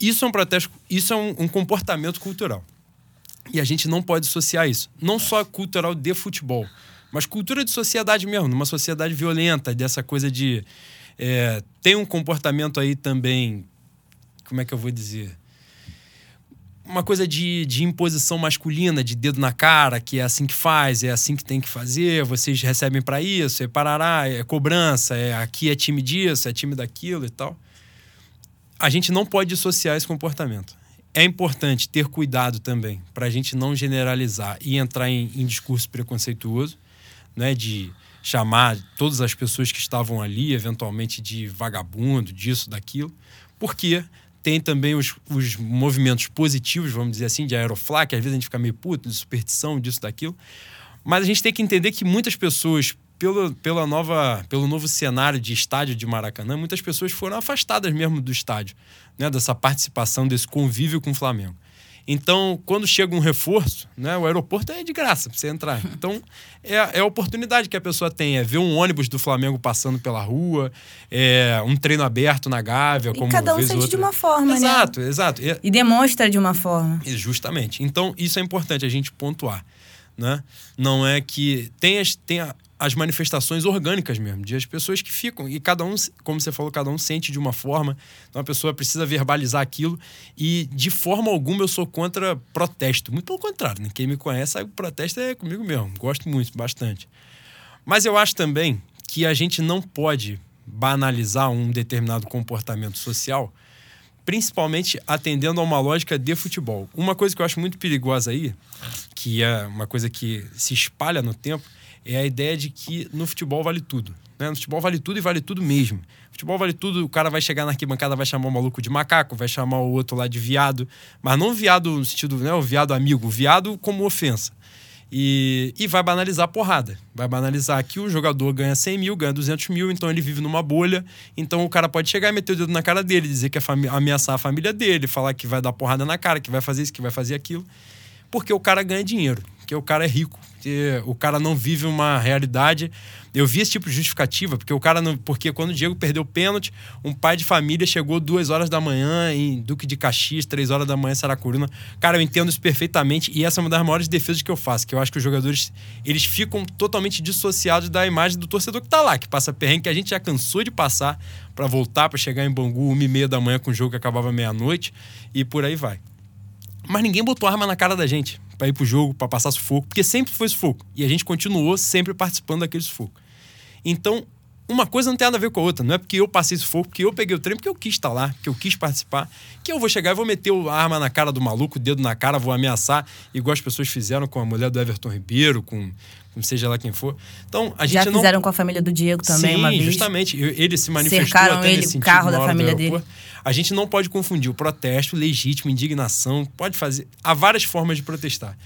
S2: Isso é um protesto, isso é um, um comportamento cultural. E a gente não pode associar isso. Não só cultural de futebol, mas cultura de sociedade mesmo, numa sociedade violenta, dessa coisa de. é, tem um comportamento aí também. Como é que eu vou dizer? Uma coisa de, de imposição masculina, de dedo na cara, que é assim que faz, é assim que tem que fazer, vocês recebem para isso, é parará, é cobrança, é aqui é time disso, é time daquilo e tal. A gente não pode dissociar esse comportamento. É importante ter cuidado também para a gente não generalizar e entrar em, em discurso preconceituoso, né, de chamar todas as pessoas que estavam ali, eventualmente, de vagabundo, disso, daquilo, porque tem também os, os movimentos positivos, vamos dizer assim, de aeroflá, que às vezes a gente fica meio puto, de superstição, disso, daquilo. Mas a gente tem que entender que muitas pessoas, pelo, pela nova, pelo novo cenário de estádio de Maracanã, muitas pessoas foram afastadas mesmo do estádio, né? dessa participação, desse convívio com o Flamengo. Então, quando chega um reforço, né, o aeroporto é de graça para você entrar. [LAUGHS] Então, é, é a oportunidade que a pessoa tem, é ver um ônibus do Flamengo passando pela rua, é um treino aberto na Gávea,
S3: E
S2: como
S3: cada um sente de
S2: outra.
S3: uma forma, né?
S2: Exato, exato. E-
S3: E demonstra de uma forma.
S2: e Justamente. Então, isso é importante a gente pontuar. Né? Não é que. Tem as, tem a- as manifestações orgânicas mesmo, de as pessoas que ficam. E cada um, como você falou, cada um sente de uma forma. Então a pessoa precisa verbalizar aquilo. E de forma alguma eu sou contra protesto. Muito pelo contrário, né? Quem me conhece sabe que protesto é comigo mesmo. Gosto muito, bastante. Mas eu acho também que a gente não pode banalizar um determinado comportamento social principalmente atendendo a uma lógica de futebol. Uma coisa que eu acho muito perigosa aí, que é uma coisa que se espalha no tempo, é a ideia de que no futebol vale tudo. Né? No futebol vale tudo e vale tudo mesmo. Futebol vale tudo, o cara vai chegar na arquibancada, vai chamar o maluco de macaco, vai chamar o outro lá de viado, mas não viado no sentido, né, o viado amigo, viado como ofensa. E, e vai banalizar a porrada. Vai banalizar que o jogador ganha 100 mil, ganha 200 mil, então ele vive numa bolha. Então o cara pode chegar e meter o dedo na cara dele, dizer que é ameaçar a família dele, falar que vai dar porrada na cara, que vai fazer isso, que vai fazer aquilo. Porque o cara ganha dinheiro, porque o cara é rico, porque o cara não vive uma realidade. Eu vi esse tipo de justificativa, porque o cara não. Porque quando o Diego perdeu o pênalti, um pai de família chegou duas horas da manhã em Duque de Caxias, três horas da manhã em Saracuruna. Cara, eu entendo isso perfeitamente e essa é uma das maiores defesas que eu faço, que eu acho que os jogadores eles ficam totalmente dissociados da imagem do torcedor que tá lá, que passa perrengue, que a gente já cansou de passar para voltar, para chegar em Bangu uma e meia da manhã com o jogo que acabava meia-noite e por aí vai. Mas ninguém botou arma na cara da gente para ir pro jogo, para passar sufoco, porque sempre foi sufoco. E a gente continuou sempre participando daquele sufoco. Então, uma coisa não tem nada a ver com a outra. Não é porque eu passei sufoco, porque eu peguei o trem, porque eu quis estar lá, porque eu quis participar, que eu vou chegar e vou meter a arma na cara do maluco, o dedo na cara, vou ameaçar, igual as pessoas fizeram com a mulher do Everton Ribeiro, com, com seja lá quem for. Então, a gente
S3: Já
S2: não...
S3: fizeram com a família do Diego também
S2: Sim,
S3: uma vez.
S2: justamente. Ele se manifestou
S3: Cercaram
S2: até
S3: ele,
S2: nesse
S3: o carro da família
S2: aeroporto. A gente não pode confundir o protesto legítimo, indignação, pode fazer. Há várias formas de protestar.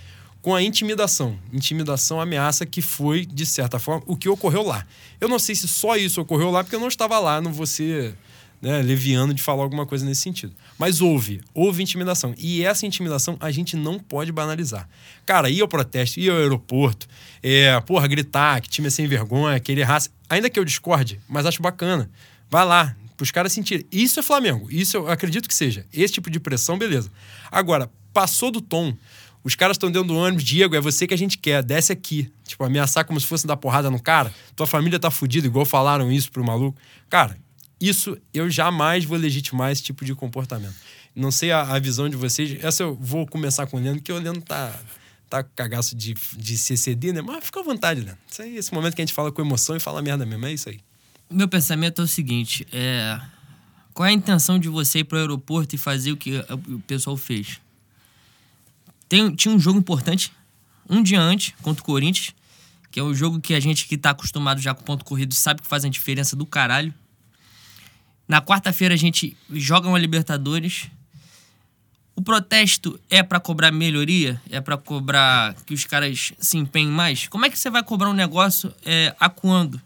S2: Com a intimidação. Intimidação, ameaça, que foi, de certa forma, o que ocorreu lá. Eu não sei se só isso ocorreu lá, porque eu não estava lá, não vou ser né, leviano de falar alguma coisa nesse sentido. Mas houve, houve intimidação. E essa intimidação a gente não pode banalizar. Cara, ir ao protesto, ir ao aeroporto, é, porra, gritar que time é sem vergonha, querer raça. Ainda que eu discorde, mas acho bacana. Vai lá, pros caras sentirem. Isso é Flamengo. Isso eu acredito que seja. Esse tipo de pressão, beleza. Agora, passou do tom. Os caras estão dentro do ônibus, Diego, é você que a gente quer, desce aqui. Tipo, ameaçar como se fosse dar porrada no cara. Tua família tá fudida, igual falaram isso pro maluco. Cara, isso eu jamais vou legitimar esse tipo de comportamento. Não sei a, a visão de vocês. Essa eu vou começar com o Leandro, porque o Leandro tá, tá com cagaço de, de CCD, né? Mas fica à vontade, Leandro. Isso aí, esse momento que a gente fala com emoção e fala merda mesmo, é isso aí.
S1: Meu pensamento é o seguinte: é... qual é a intenção de você ir pro aeroporto e fazer o que o pessoal fez? Tem, tinha um jogo importante, um dia antes, contra o Corinthians, que é o jogo que a gente que tá acostumado já com ponto corrido sabe que faz a diferença do caralho. Na quarta-feira a gente joga uma Libertadores. O protesto é para cobrar melhoria? É para cobrar que os caras se empenhem mais? Como é que você vai cobrar um negócio é, acuando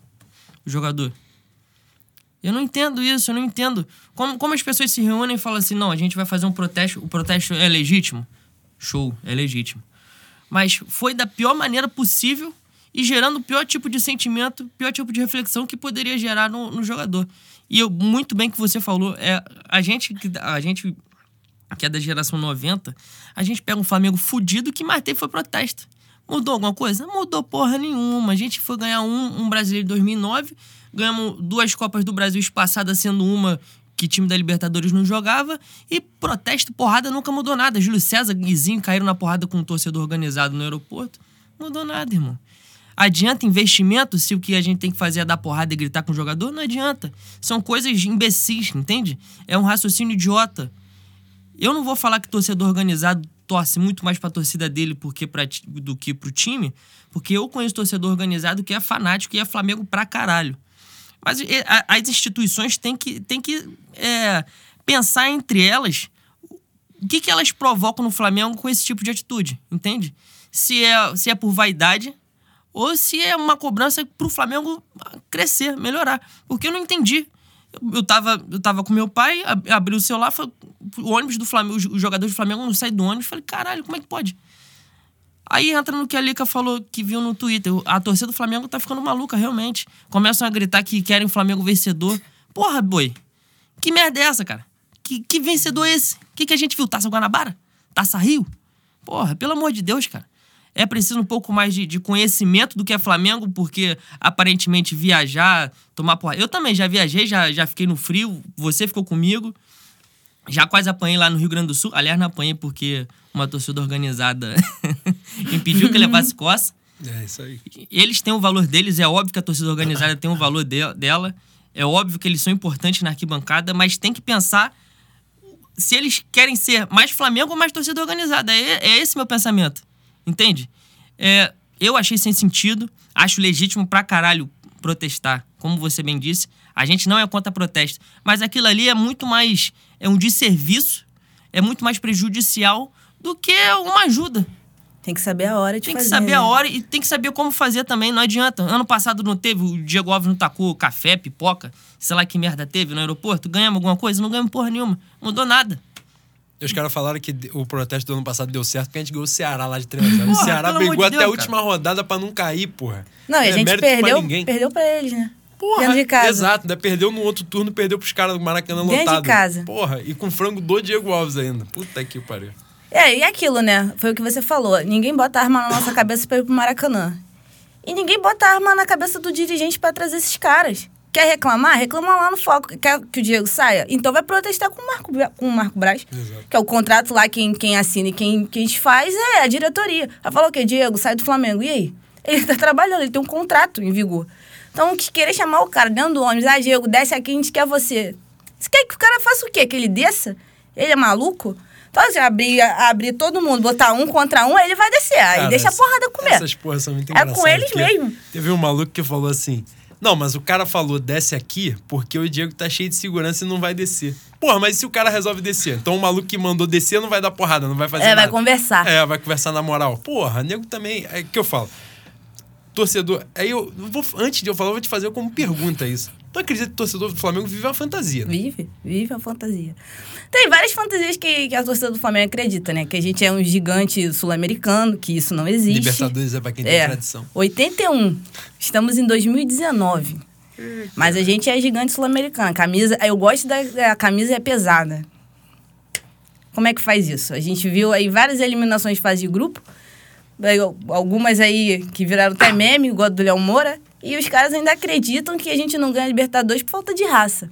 S1: o jogador? Eu não entendo isso, eu não entendo. Como, como as pessoas se reúnem e falam assim, não, a gente vai fazer um protesto, o protesto é legítimo? Show, é legítimo. Mas foi da pior maneira possível e gerando o pior tipo de sentimento, pior tipo de reflexão que poderia gerar no, no jogador. E eu, muito bem que você falou, é, a gente que a gente que é da geração 90, a gente pega um Flamengo fudido que mais teve foi protesto. Mudou alguma coisa? Não mudou porra nenhuma. A gente foi ganhar um, um brasileiro em 2009, ganhamos duas Copas do Brasil espaçadas, sendo uma que time da Libertadores não jogava, e protesto, porrada, nunca mudou nada. Júlio César, Guizinho caíram na porrada com um torcedor organizado no aeroporto. Mudou nada, irmão. Adianta investimento se o que a gente tem que fazer é dar porrada e gritar com o jogador? Não adianta. São coisas imbecis, entende? É um raciocínio idiota. Eu não vou falar que torcedor organizado torce muito mais pra torcida dele porque pra, do que pro time, porque eu conheço torcedor organizado que é fanático e é Flamengo pra caralho. Mas as instituições têm que, têm que é, pensar entre elas o que, que elas provocam no Flamengo com esse tipo de atitude, entende? Se é, se é por vaidade ou se é uma cobrança pro Flamengo crescer, melhorar. Porque eu não entendi. Eu tava, eu tava com meu pai, abri o celular, foi, o ônibus do Flamengo, os jogadores do Flamengo não saem do ônibus. Falei, caralho, como é que pode? Aí entra no que a Lica falou, que viu no Twitter. A torcida do Flamengo tá ficando maluca, realmente. Começam a gritar que querem o Flamengo vencedor. Porra, boi. Que merda é essa, cara? Que, que vencedor é esse? O que, que a gente viu? Taça Guanabara? Taça Rio? Porra, pelo amor de Deus, cara. É preciso um pouco mais de, de conhecimento do que é Flamengo, porque aparentemente viajar, tomar porra. Eu também já viajei, já, já fiquei no frio, você ficou comigo. Já quase apanhei lá no Rio Grande do Sul. Aliás, não apanhei porque uma torcida organizada [LAUGHS] impediu que levasse coça.
S2: É isso aí.
S1: Eles têm o valor deles, é óbvio que a torcida organizada tem o valor de, dela. É óbvio que eles são importantes na arquibancada, mas tem que pensar se eles querem ser mais Flamengo ou mais torcida organizada. É, é esse meu pensamento. Entende? É, eu achei sem sentido, acho legítimo pra caralho protestar. Como você bem disse, a gente não é contra protesto. Mas aquilo ali é muito mais. É um desserviço, é muito mais prejudicial do que uma ajuda.
S3: Tem que saber a hora de
S1: Tem
S3: fazer.
S1: que saber
S3: né?
S1: a hora e tem que saber como fazer também. Não adianta. Ano passado não teve, o Diego Alves não tacou café, pipoca, sei lá que merda teve no aeroporto. Ganhamos alguma coisa? Não ganhamos porra nenhuma. Mudou nada.
S2: Os caras falaram que o protesto do ano passado deu certo porque a gente ganhou o Ceará lá de 3 a 0. O Ceará brigou
S1: de
S2: até a última rodada pra não cair, porra.
S3: Não, e a
S2: é
S3: gente
S2: mérito pra
S3: perdeu,
S2: ninguém.
S3: perdeu pra eles, né?
S2: Porra,
S3: Dentro de casa.
S2: exato. Ainda perdeu no outro turno, perdeu pros caras do Maracanã
S3: Dentro de
S2: lotado.
S3: casa.
S2: Porra, e com frango do Diego Alves ainda. Puta que pariu.
S3: É, e aquilo, né? Foi o que você falou. Ninguém bota arma na nossa cabeça pra ir pro Maracanã. E ninguém bota arma na cabeça do dirigente pra trazer esses caras. Quer reclamar? Reclama lá no foco. Quer que o Diego saia? Então vai protestar com o Marco, com o Marco Braz.
S2: Exato.
S3: Que é o contrato lá, quem, quem assina e quem, quem faz é a diretoria. Ela falou o quê? Diego, sai do Flamengo. E aí? Ele tá trabalhando, ele tem um contrato em vigor. Então, que querer chamar o cara dentro do ônibus, ah, Diego, desce aqui, a gente quer você. Você quer que o cara faça o quê? Que ele desça? Ele é maluco? Então, se abrir, abrir todo mundo, botar um contra um, aí ele vai descer. Aí
S2: Cara,
S3: deixa a porrada comer.
S2: Essas porras são muito
S3: É com
S2: engraçadas.
S3: eles mesmo.
S2: Teve um maluco que falou assim: Não, mas o cara falou desce aqui porque o Diego tá cheio de segurança e não vai descer. Porra, mas e se o cara resolve descer? Então o maluco que mandou descer não vai dar porrada, não vai fazer
S3: É,
S2: nada.
S3: vai conversar.
S2: É, vai conversar na moral. Porra, nego também. É que eu falo. Torcedor. Aí eu. Vou, antes de eu falar, eu vou te fazer como pergunta isso. Tu acredita que o torcedor do Flamengo vive uma fantasia? né?
S3: Vive, vive a fantasia. Tem várias fantasias que, que a torcida do Flamengo acredita, né? Que a gente é um gigante sul-americano, que isso não existe.
S2: Libertadores é pra quem tem
S3: É,
S2: tradição.
S3: 81. Estamos em 2019. Mas a gente é gigante sul-americano. A Camisa, eu gosto da a camisa é pesada. Como é que faz isso? A gente viu aí várias eliminações de fase de grupo. Algumas aí que viraram até meme, igual a do Léo Moura. E os caras ainda acreditam que a gente não ganha Libertadores por falta de raça.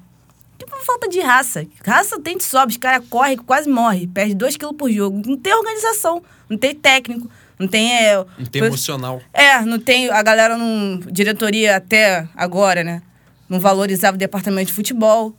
S3: Que por falta de raça. Raça tem de sobra. Os caras correm, quase morrem. Perde 2 quilos por jogo. Não tem organização. Não tem técnico. Não tem... É,
S2: Não tem
S3: foi-
S2: emocional.
S3: é, não tem. A galera não. Diretoria até agora, né? Não valorizava o departamento de futebol.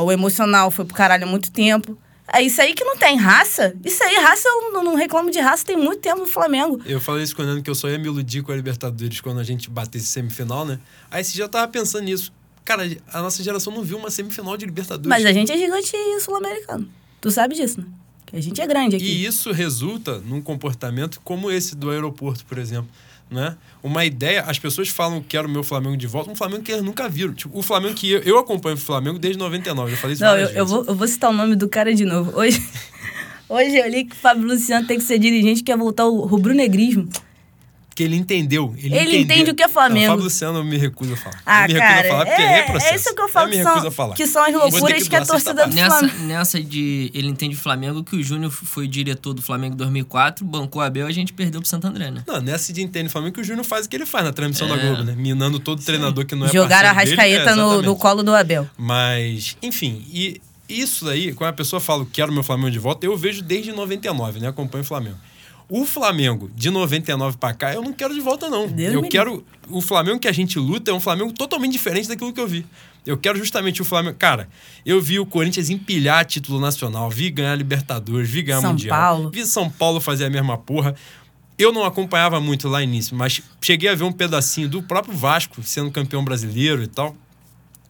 S3: O emocional foi pro caralho há muito tempo. É isso aí que não tem raça. Isso aí, raça, eu não, não reclamo de raça, tem muito tempo no Flamengo.
S2: Eu falei isso com o Nando que eu só ia me iludir com a Libertadores quando a gente batesse semifinal, né? Aí você já tava pensando nisso. Cara, a nossa geração não viu uma semifinal de Libertadores.
S3: Mas a gente é gigante sul-americano. Tu sabe disso, né? Que a gente é grande aqui.
S2: E isso resulta num comportamento como esse do aeroporto, por exemplo. Né? Uma ideia, as pessoas falam que quero o meu Flamengo de volta, um Flamengo que eles nunca viram. Tipo, o Flamengo que eu, eu acompanho o Flamengo desde 99, já falei isso
S3: Não, eu, eu, vou, eu vou citar o nome do cara de novo. Hoje, [LAUGHS] hoje eu li que o Fábio Luciano tem que ser dirigente, quer voltar o rubro-negrismo.
S2: Porque ele entendeu. Ele,
S3: Ele
S2: entendeu.
S3: entende o que é Flamengo.
S2: Não, Fábio Luciano eu me recuso a falar.
S3: Ah,
S2: eu me recuso
S3: cara,
S2: a falar porque
S3: é,
S2: é, processo.
S3: é isso que eu falo,
S2: me
S3: que
S2: recuso
S3: são,
S2: a falar.
S3: que são as loucuras
S2: que
S3: que a torcida do
S1: Nessa,
S3: Flamengo...
S1: nessa de ele entende Flamengo, que o Júnior foi diretor do Flamengo em 2004, bancou a Abel e a gente perdeu pro Santo André, né?
S2: Não, nessa de entende Flamengo que o Júnior faz o que ele faz na transmissão da
S1: É.
S2: Globo, né? Minando todo treinador que não é
S3: Jogaram a
S2: parceiro dele.
S3: Rascaeta
S2: É,
S3: no, no colo do Abel.
S2: Mas, enfim, e isso daí, quando a pessoa fala que quero meu Flamengo de volta, eu vejo desde 99, né? Acompanho o Flamengo. O Flamengo de 99 pra cá, eu não quero de volta, não.
S3: Deus
S2: eu quero. O Flamengo que a gente luta é um Flamengo totalmente diferente daquilo que eu vi. Eu quero justamente o Flamengo. Cara, eu vi o Corinthians empilhar título nacional, vi ganhar Libertadores, vi ganhar
S3: São
S2: Mundial.
S3: Paulo.
S2: Vi São Paulo fazer a mesma porra. Eu não acompanhava muito lá início, mas cheguei a ver um pedacinho do próprio Vasco sendo campeão brasileiro e tal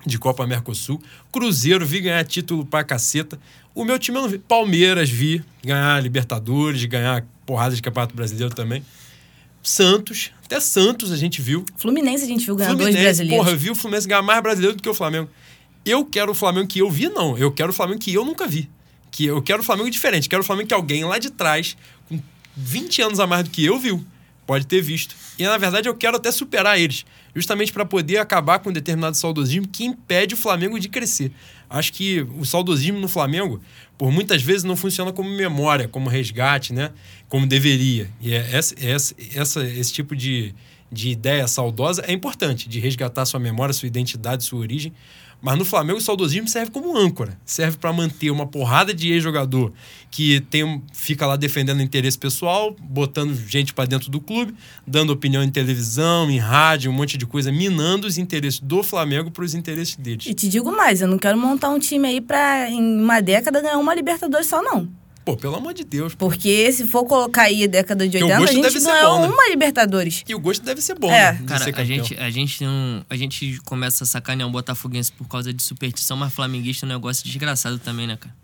S2: de Copa Mercosul. Cruzeiro vi ganhar título pra caceta. O meu time eu não vi. Palmeiras vi ganhar Libertadores, ganhar porrada de Campeonato Brasileiro também. Santos, até Santos a gente viu.
S3: Fluminense a gente viu ganhar dois
S2: Fluminense,
S3: brasileiros.
S2: porra, eu vi o Fluminense ganhar mais brasileiro do que o Flamengo. Eu quero o Flamengo que eu vi, não. Eu quero o Flamengo que eu nunca vi. Que eu quero o Flamengo diferente. Quero o Flamengo que alguém lá de trás, com 20 anos a mais do que eu, viu. Pode ter visto. E na verdade eu quero até superar eles. Justamente para poder acabar com um determinado saudosismo que impede o Flamengo de crescer. Acho que o saudosismo no Flamengo, por muitas vezes, não funciona como memória, como resgate, né? Como deveria. E é essa, essa, essa, esse tipo de, de ideia saudosa é importante, de resgatar sua memória, sua identidade, sua origem. Mas no Flamengo o saudosismo serve como âncora, serve para manter uma porrada de ex-jogador que tem, fica lá defendendo interesse pessoal, botando gente para dentro do clube, dando opinião em televisão, em rádio, um monte de coisa, minando os interesses do Flamengo para os interesses deles.
S3: E te digo mais, eu não quero montar um time aí pra, em uma década, ganhar uma Libertadores só, não.
S2: Pô, pelo amor de Deus.
S3: Porque se for colocar aí a década de
S2: Porque o
S3: 80, a gente
S2: deve ser
S3: ganhou
S2: bom, né?
S3: uma Libertadores.
S2: E o gosto deve ser bom,
S3: É.
S2: né?
S1: Cara,
S2: ser
S1: a gente, a, gente não, a gente começa a sacanear um botafoguense por causa de superstição, mas flamenguista é um negócio desgraçado também, né, cara?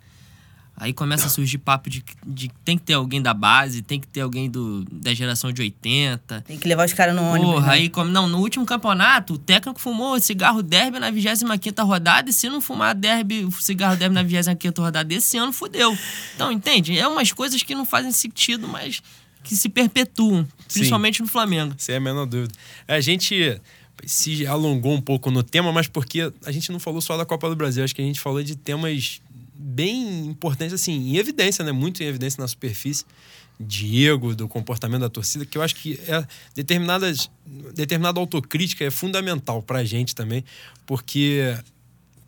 S1: Aí começa a surgir papo de, de tem que ter alguém da base, tem que ter alguém do, da geração de 80.
S3: Tem que levar os caras no ônibus.
S1: Porra,
S3: né?
S1: aí, como, não, no último campeonato, o técnico fumou cigarro derby na 25 rodada, e se não fumar derby, cigarro derby na 25 rodada desse ano, fudeu. Então, entende? É umas coisas que não fazem sentido, mas que se perpetuam, principalmente no Flamengo.
S2: Sem a menor dúvida. A gente se alongou um pouco no tema, mas porque a gente não falou só da Copa do Brasil, acho que a gente falou de temas bem importantes, assim, em evidência, né? Muito em evidência na superfície. Diego, do comportamento da torcida, que eu acho que é determinadas, determinada autocrítica é fundamental pra gente também, porque,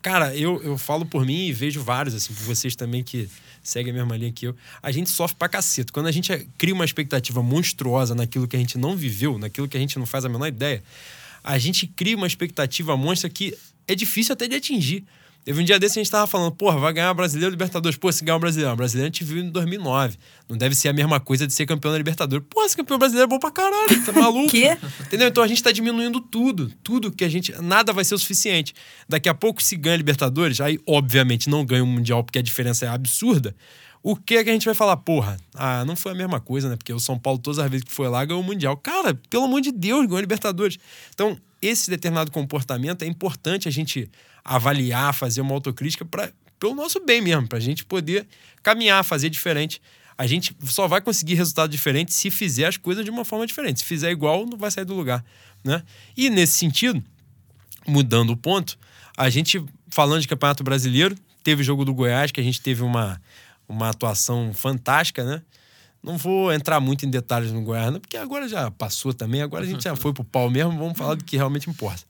S2: cara, eu, eu falo por mim e vejo vários, assim, por vocês também que seguem a mesma linha que eu, a gente sofre pra caceta. Quando a gente cria uma expectativa monstruosa naquilo que a gente não viveu, naquilo que a gente não faz a menor ideia, a gente cria uma expectativa monstra que é difícil até de atingir. Teve um dia desse a gente tava falando, porra, vai ganhar Brasileiro Libertadores. Pô, se ganhar o Brasileiro. O Brasileiro a gente viu em 2009. Não deve ser a mesma coisa de ser campeão da Libertadores. Pô, esse campeão brasileiro é bom pra caralho, tá maluco? [LAUGHS]
S3: Quê?
S2: Entendeu? Então a gente tá diminuindo tudo. Tudo que a gente. Nada vai ser o suficiente. Daqui a pouco, se ganha Libertadores, aí obviamente não ganha o Mundial porque a diferença é absurda. O que é que a gente vai falar? Porra, ah, não foi a mesma coisa, né? Porque o São Paulo, todas as vezes que foi lá, ganhou o Mundial. Cara, pelo amor de Deus, ganhou a Libertadores. Então, esse determinado comportamento é importante a gente avaliar, fazer uma autocrítica para pelo nosso bem mesmo, para a gente poder caminhar, fazer diferente. A gente só vai conseguir resultado diferente se fizer as coisas de uma forma diferente. Se fizer igual, não vai sair do lugar, né? E nesse sentido, mudando o ponto, a gente falando de Campeonato Brasileiro, teve o jogo do Goiás que a gente teve uma uma atuação fantástica, né? Não vou entrar muito em detalhes no Goiás, porque agora já passou também, agora a gente já [LAUGHS] foi pro pau mesmo, vamos falar do que realmente importa.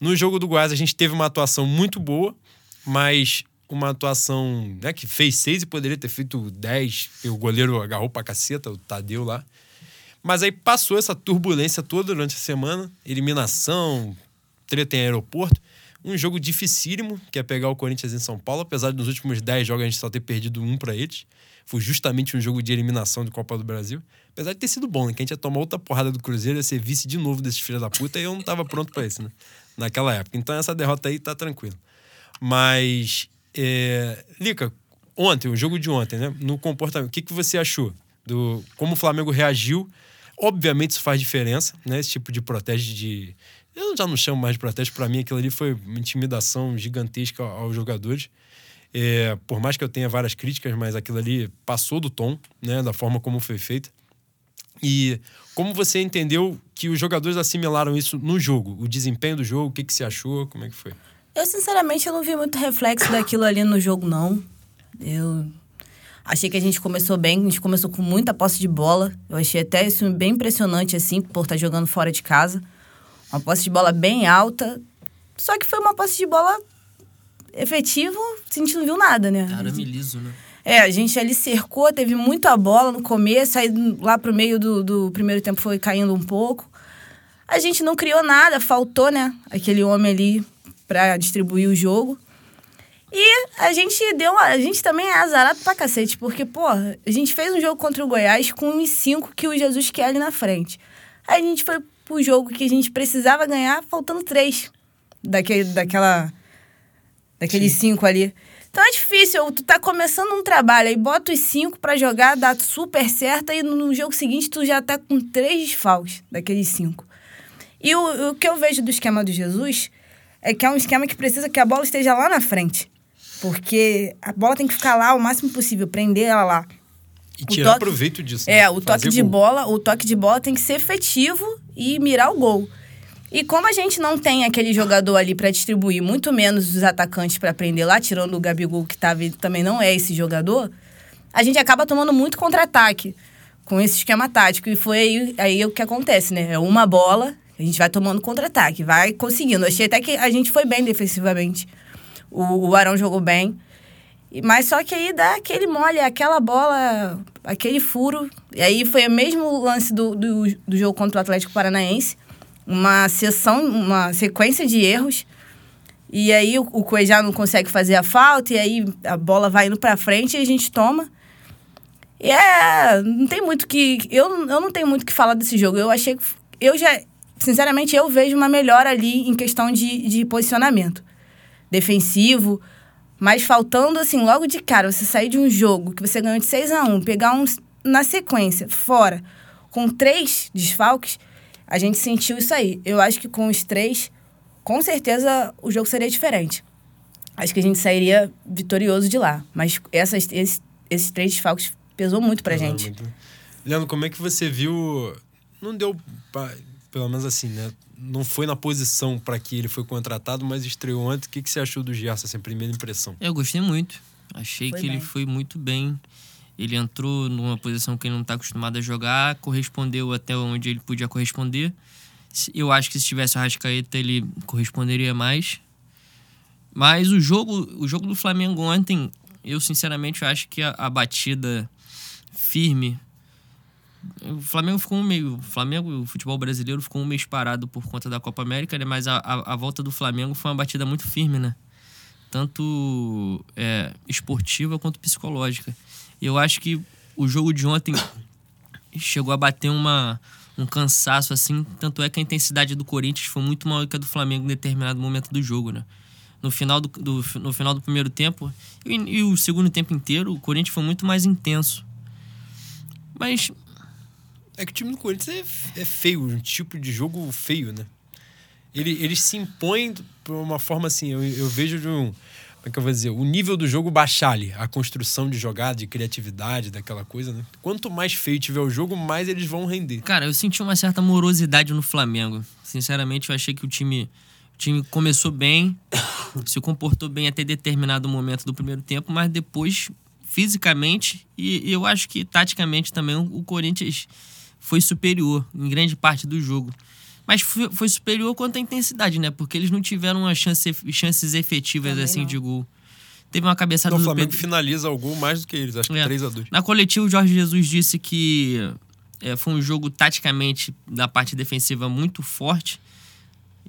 S2: No jogo do Goiás a gente teve uma atuação muito boa, mas uma atuação né, que fez seis e poderia ter feito dez. O goleiro agarrou pra caceta, o Tadeu lá. Mas aí passou essa turbulência toda durante a semana, eliminação, treta em aeroporto. Um jogo dificílimo, que é pegar o Corinthians em São Paulo, apesar de nos últimos 10 jogos a gente só ter perdido um para eles. Foi justamente um jogo de eliminação de Copa do Brasil. Apesar de ter sido bom, né? Que a gente ia tomar outra porrada do Cruzeiro, ia ser vice de novo desses filhos da puta, e eu não tava pronto para isso, né? Naquela época. Então essa derrota aí tá tranquilo. Mas, é... Lica, ontem, o jogo de ontem, né? No comportamento, o que, que você achou? Do como o Flamengo reagiu? Obviamente isso faz diferença, né? Esse tipo de protesto de eu já não chamo mais de protesto, para mim aquilo ali foi uma intimidação gigantesca aos jogadores. É, por mais que eu tenha várias críticas, mas aquilo ali passou do tom, né, da forma como foi feita. E como você entendeu que os jogadores assimilaram isso no jogo? O desempenho do jogo, o que, que você achou? Como é que foi?
S3: Eu, sinceramente, eu não vi muito reflexo daquilo ali no jogo, não. Eu achei que a gente começou bem, a gente começou com muita posse de bola. Eu achei até isso bem impressionante, assim, por estar jogando fora de casa. Uma posse de bola bem alta. Só que foi uma posse de bola efetivo, a gente não viu nada, né?
S1: Arame liso, né?
S3: É, a gente ali cercou, teve muita bola no começo, aí lá pro meio do, do primeiro tempo foi caindo um pouco. A gente não criou nada, faltou, né? Aquele homem ali para distribuir o jogo. E a gente deu uma, A gente também é azarado pra cacete, porque, pô, a gente fez um jogo contra o Goiás com uns 5 que o Jesus quer ali na frente. Aí a gente foi pro jogo que a gente precisava ganhar, faltando três daquele, daquela. Daqueles cinco ali. Então é difícil, tu tá começando um trabalho, aí bota os cinco para jogar, dá super certo, e no jogo seguinte tu já tá com três desfalques daqueles cinco. E o, o que eu vejo do esquema do Jesus é que é um esquema que precisa que a bola esteja lá na frente. Porque a bola tem que ficar lá o máximo possível, prender ela lá.
S2: E tirar toque, proveito disso.
S3: Né? É, o toque de gol. bola, o toque de bola tem que ser efetivo e mirar o gol. E como a gente não tem aquele jogador ali para distribuir, muito menos os atacantes para prender lá, tirando o Gabigol que também não é esse jogador, a gente acaba tomando muito contra-ataque com esse esquema tático. E foi aí, aí o que acontece, né? É uma bola, a gente vai tomando contra-ataque, vai conseguindo. Achei até que a gente foi bem defensivamente. O, o Arão jogou bem. Mas só que aí dá aquele mole, aquela bola, aquele furo. E aí foi o mesmo lance do, do, do jogo contra o Atlético Paranaense. Uma sessão, uma sequência de erros. E aí o, o Cuejá não consegue fazer a falta, e aí a bola vai indo pra frente e a gente toma. E é. Não tem muito que. Eu, eu não tenho muito que falar desse jogo. Eu achei que. Eu já. Sinceramente, eu vejo uma melhora ali em questão de, de posicionamento defensivo Mas faltando, assim, logo de cara, você sair de um jogo que você ganhou de 6 a 1 pegar um na sequência, fora, com três desfalques, a gente sentiu isso aí. Eu acho que com os três, com certeza o jogo seria diferente. Acho que a gente sairia vitorioso de lá. Mas essas, esses, esses três desfalques pesou muito pra gente. Muito.
S2: Leandro, como é que você viu. Não deu. Pelo menos assim, né? Não foi na posição para que ele foi contratado, mas estreou antes. O que, que você achou do Gerson, essa primeira impressão?
S1: Eu gostei muito. Achei foi que bem. ele foi muito bem. Ele entrou numa posição que ele não está acostumado a jogar, correspondeu até onde ele podia corresponder. Eu acho que se tivesse o Rascaeta, ele corresponderia mais. Mas o jogo, o jogo do Flamengo ontem, eu sinceramente acho que a, a batida firme. O Flamengo ficou meio. O Flamengo, o futebol brasileiro ficou um mês parado por conta da Copa América, né? Mas a, a, a volta do Flamengo foi uma batida muito firme, né? Tanto é, esportiva quanto psicológica. Eu acho que o jogo de ontem chegou a bater uma, um cansaço, assim. Tanto é que a intensidade do Corinthians foi muito maior que a do Flamengo em determinado momento do jogo, né? No final do, do no final do primeiro tempo e, e, o segundo tempo inteiro, o Corinthians foi muito mais intenso. Mas.
S2: É que o time do Corinthians é, é feio, um tipo de jogo feio, né? Ele, eles se impõem por uma forma assim, eu, eu vejo de um como é que eu vou dizer, o nível do jogo baixar ali, a construção de jogada, de criatividade, daquela coisa, né? Quanto mais feio tiver o jogo, mais eles vão render.
S1: Cara, eu senti uma certa morosidade no Flamengo. Sinceramente, eu achei que o time, o time começou bem, [COUGHS] se comportou bem até determinado momento do primeiro tempo, mas depois, fisicamente, e eu acho que taticamente também, o Corinthians foi superior em grande parte do jogo. Mas foi, superior quanto à intensidade, né? Porque eles não tiveram uma chance, chances efetivas, Também assim, não. de gol. Teve uma cabeçada
S2: do Flamengo Pedro... finaliza o gol mais do que eles, acho que é. 3 a 2
S1: Na coletiva, o Jorge Jesus disse que é, foi um jogo taticamente da parte defensiva muito forte.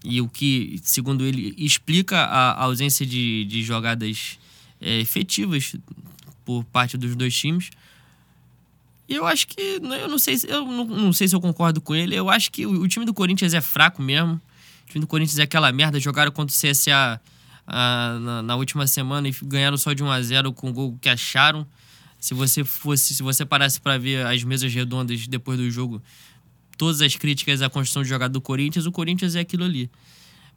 S1: E o que, segundo ele, explica a ausência de, de jogadas é, efetivas por parte dos dois times. Eu acho que. Né, eu não sei, eu não, não, sei se eu concordo com ele. Eu acho que o, o, time do Corinthians é fraco mesmo. O time do Corinthians é aquela merda. Jogaram contra o CSA ah, na, na, última semana e ganharam só de 1 a 0 com o gol que acharam. Se você fosse, se você parasse para ver as mesas redondas depois do jogo, todas as críticas à construção de jogada do Corinthians, o Corinthians é aquilo ali.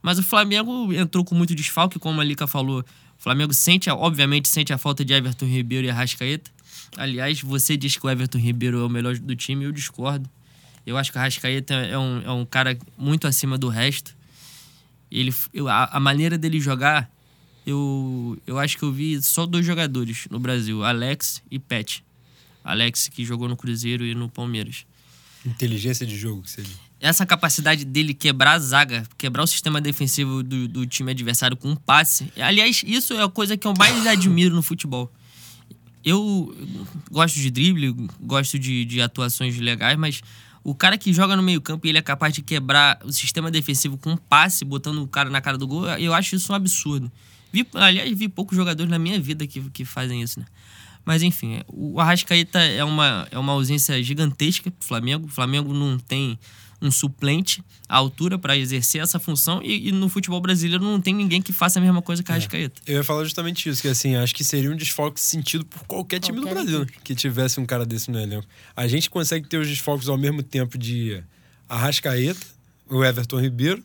S1: Mas o Flamengo entrou com muito desfalque, como a Lica falou. O Flamengo sente, obviamente, sente a falta de Everton Ribeiro e Arrascaeta. Aliás, você diz que o Everton Ribeiro é o melhor do time, eu discordo. Eu acho que o Rascaeta é um, é um cara muito acima do resto. Ele, eu, a, a, maneira dele jogar, eu, eu acho que eu vi só dois jogadores no Brasil, Alex e Pet. Alex, que jogou no Cruzeiro e no Palmeiras.
S2: Inteligência de jogo, que seja.
S1: Essa capacidade dele quebrar a zaga, quebrar o sistema defensivo do, do time adversário com um passe. Aliás, isso é a coisa que eu mais admiro no futebol eu gosto de drible, gosto de, de atuações legais, mas o cara que joga no meio-campo e ele é capaz de quebrar o sistema defensivo com um passe, botando o cara na cara do gol, eu acho isso um absurdo. Vi, aliás, vi poucos jogadores na minha vida que, que fazem isso, né? Mas enfim, o Arrascaeta é uma, é uma ausência gigantesca pro Flamengo. O Flamengo não tem um suplente à altura para exercer essa função e, e, no futebol brasileiro não tem ninguém que faça a mesma coisa que a Arrascaeta.
S2: É. Eu ia falar justamente isso, que assim, acho que seria um desfalque sentido por qualquer time qualquer do Brasil né? que tivesse um cara desse no elenco. A gente consegue ter os desfalques ao mesmo tempo de Arrascaeta, o Everton Ribeiro,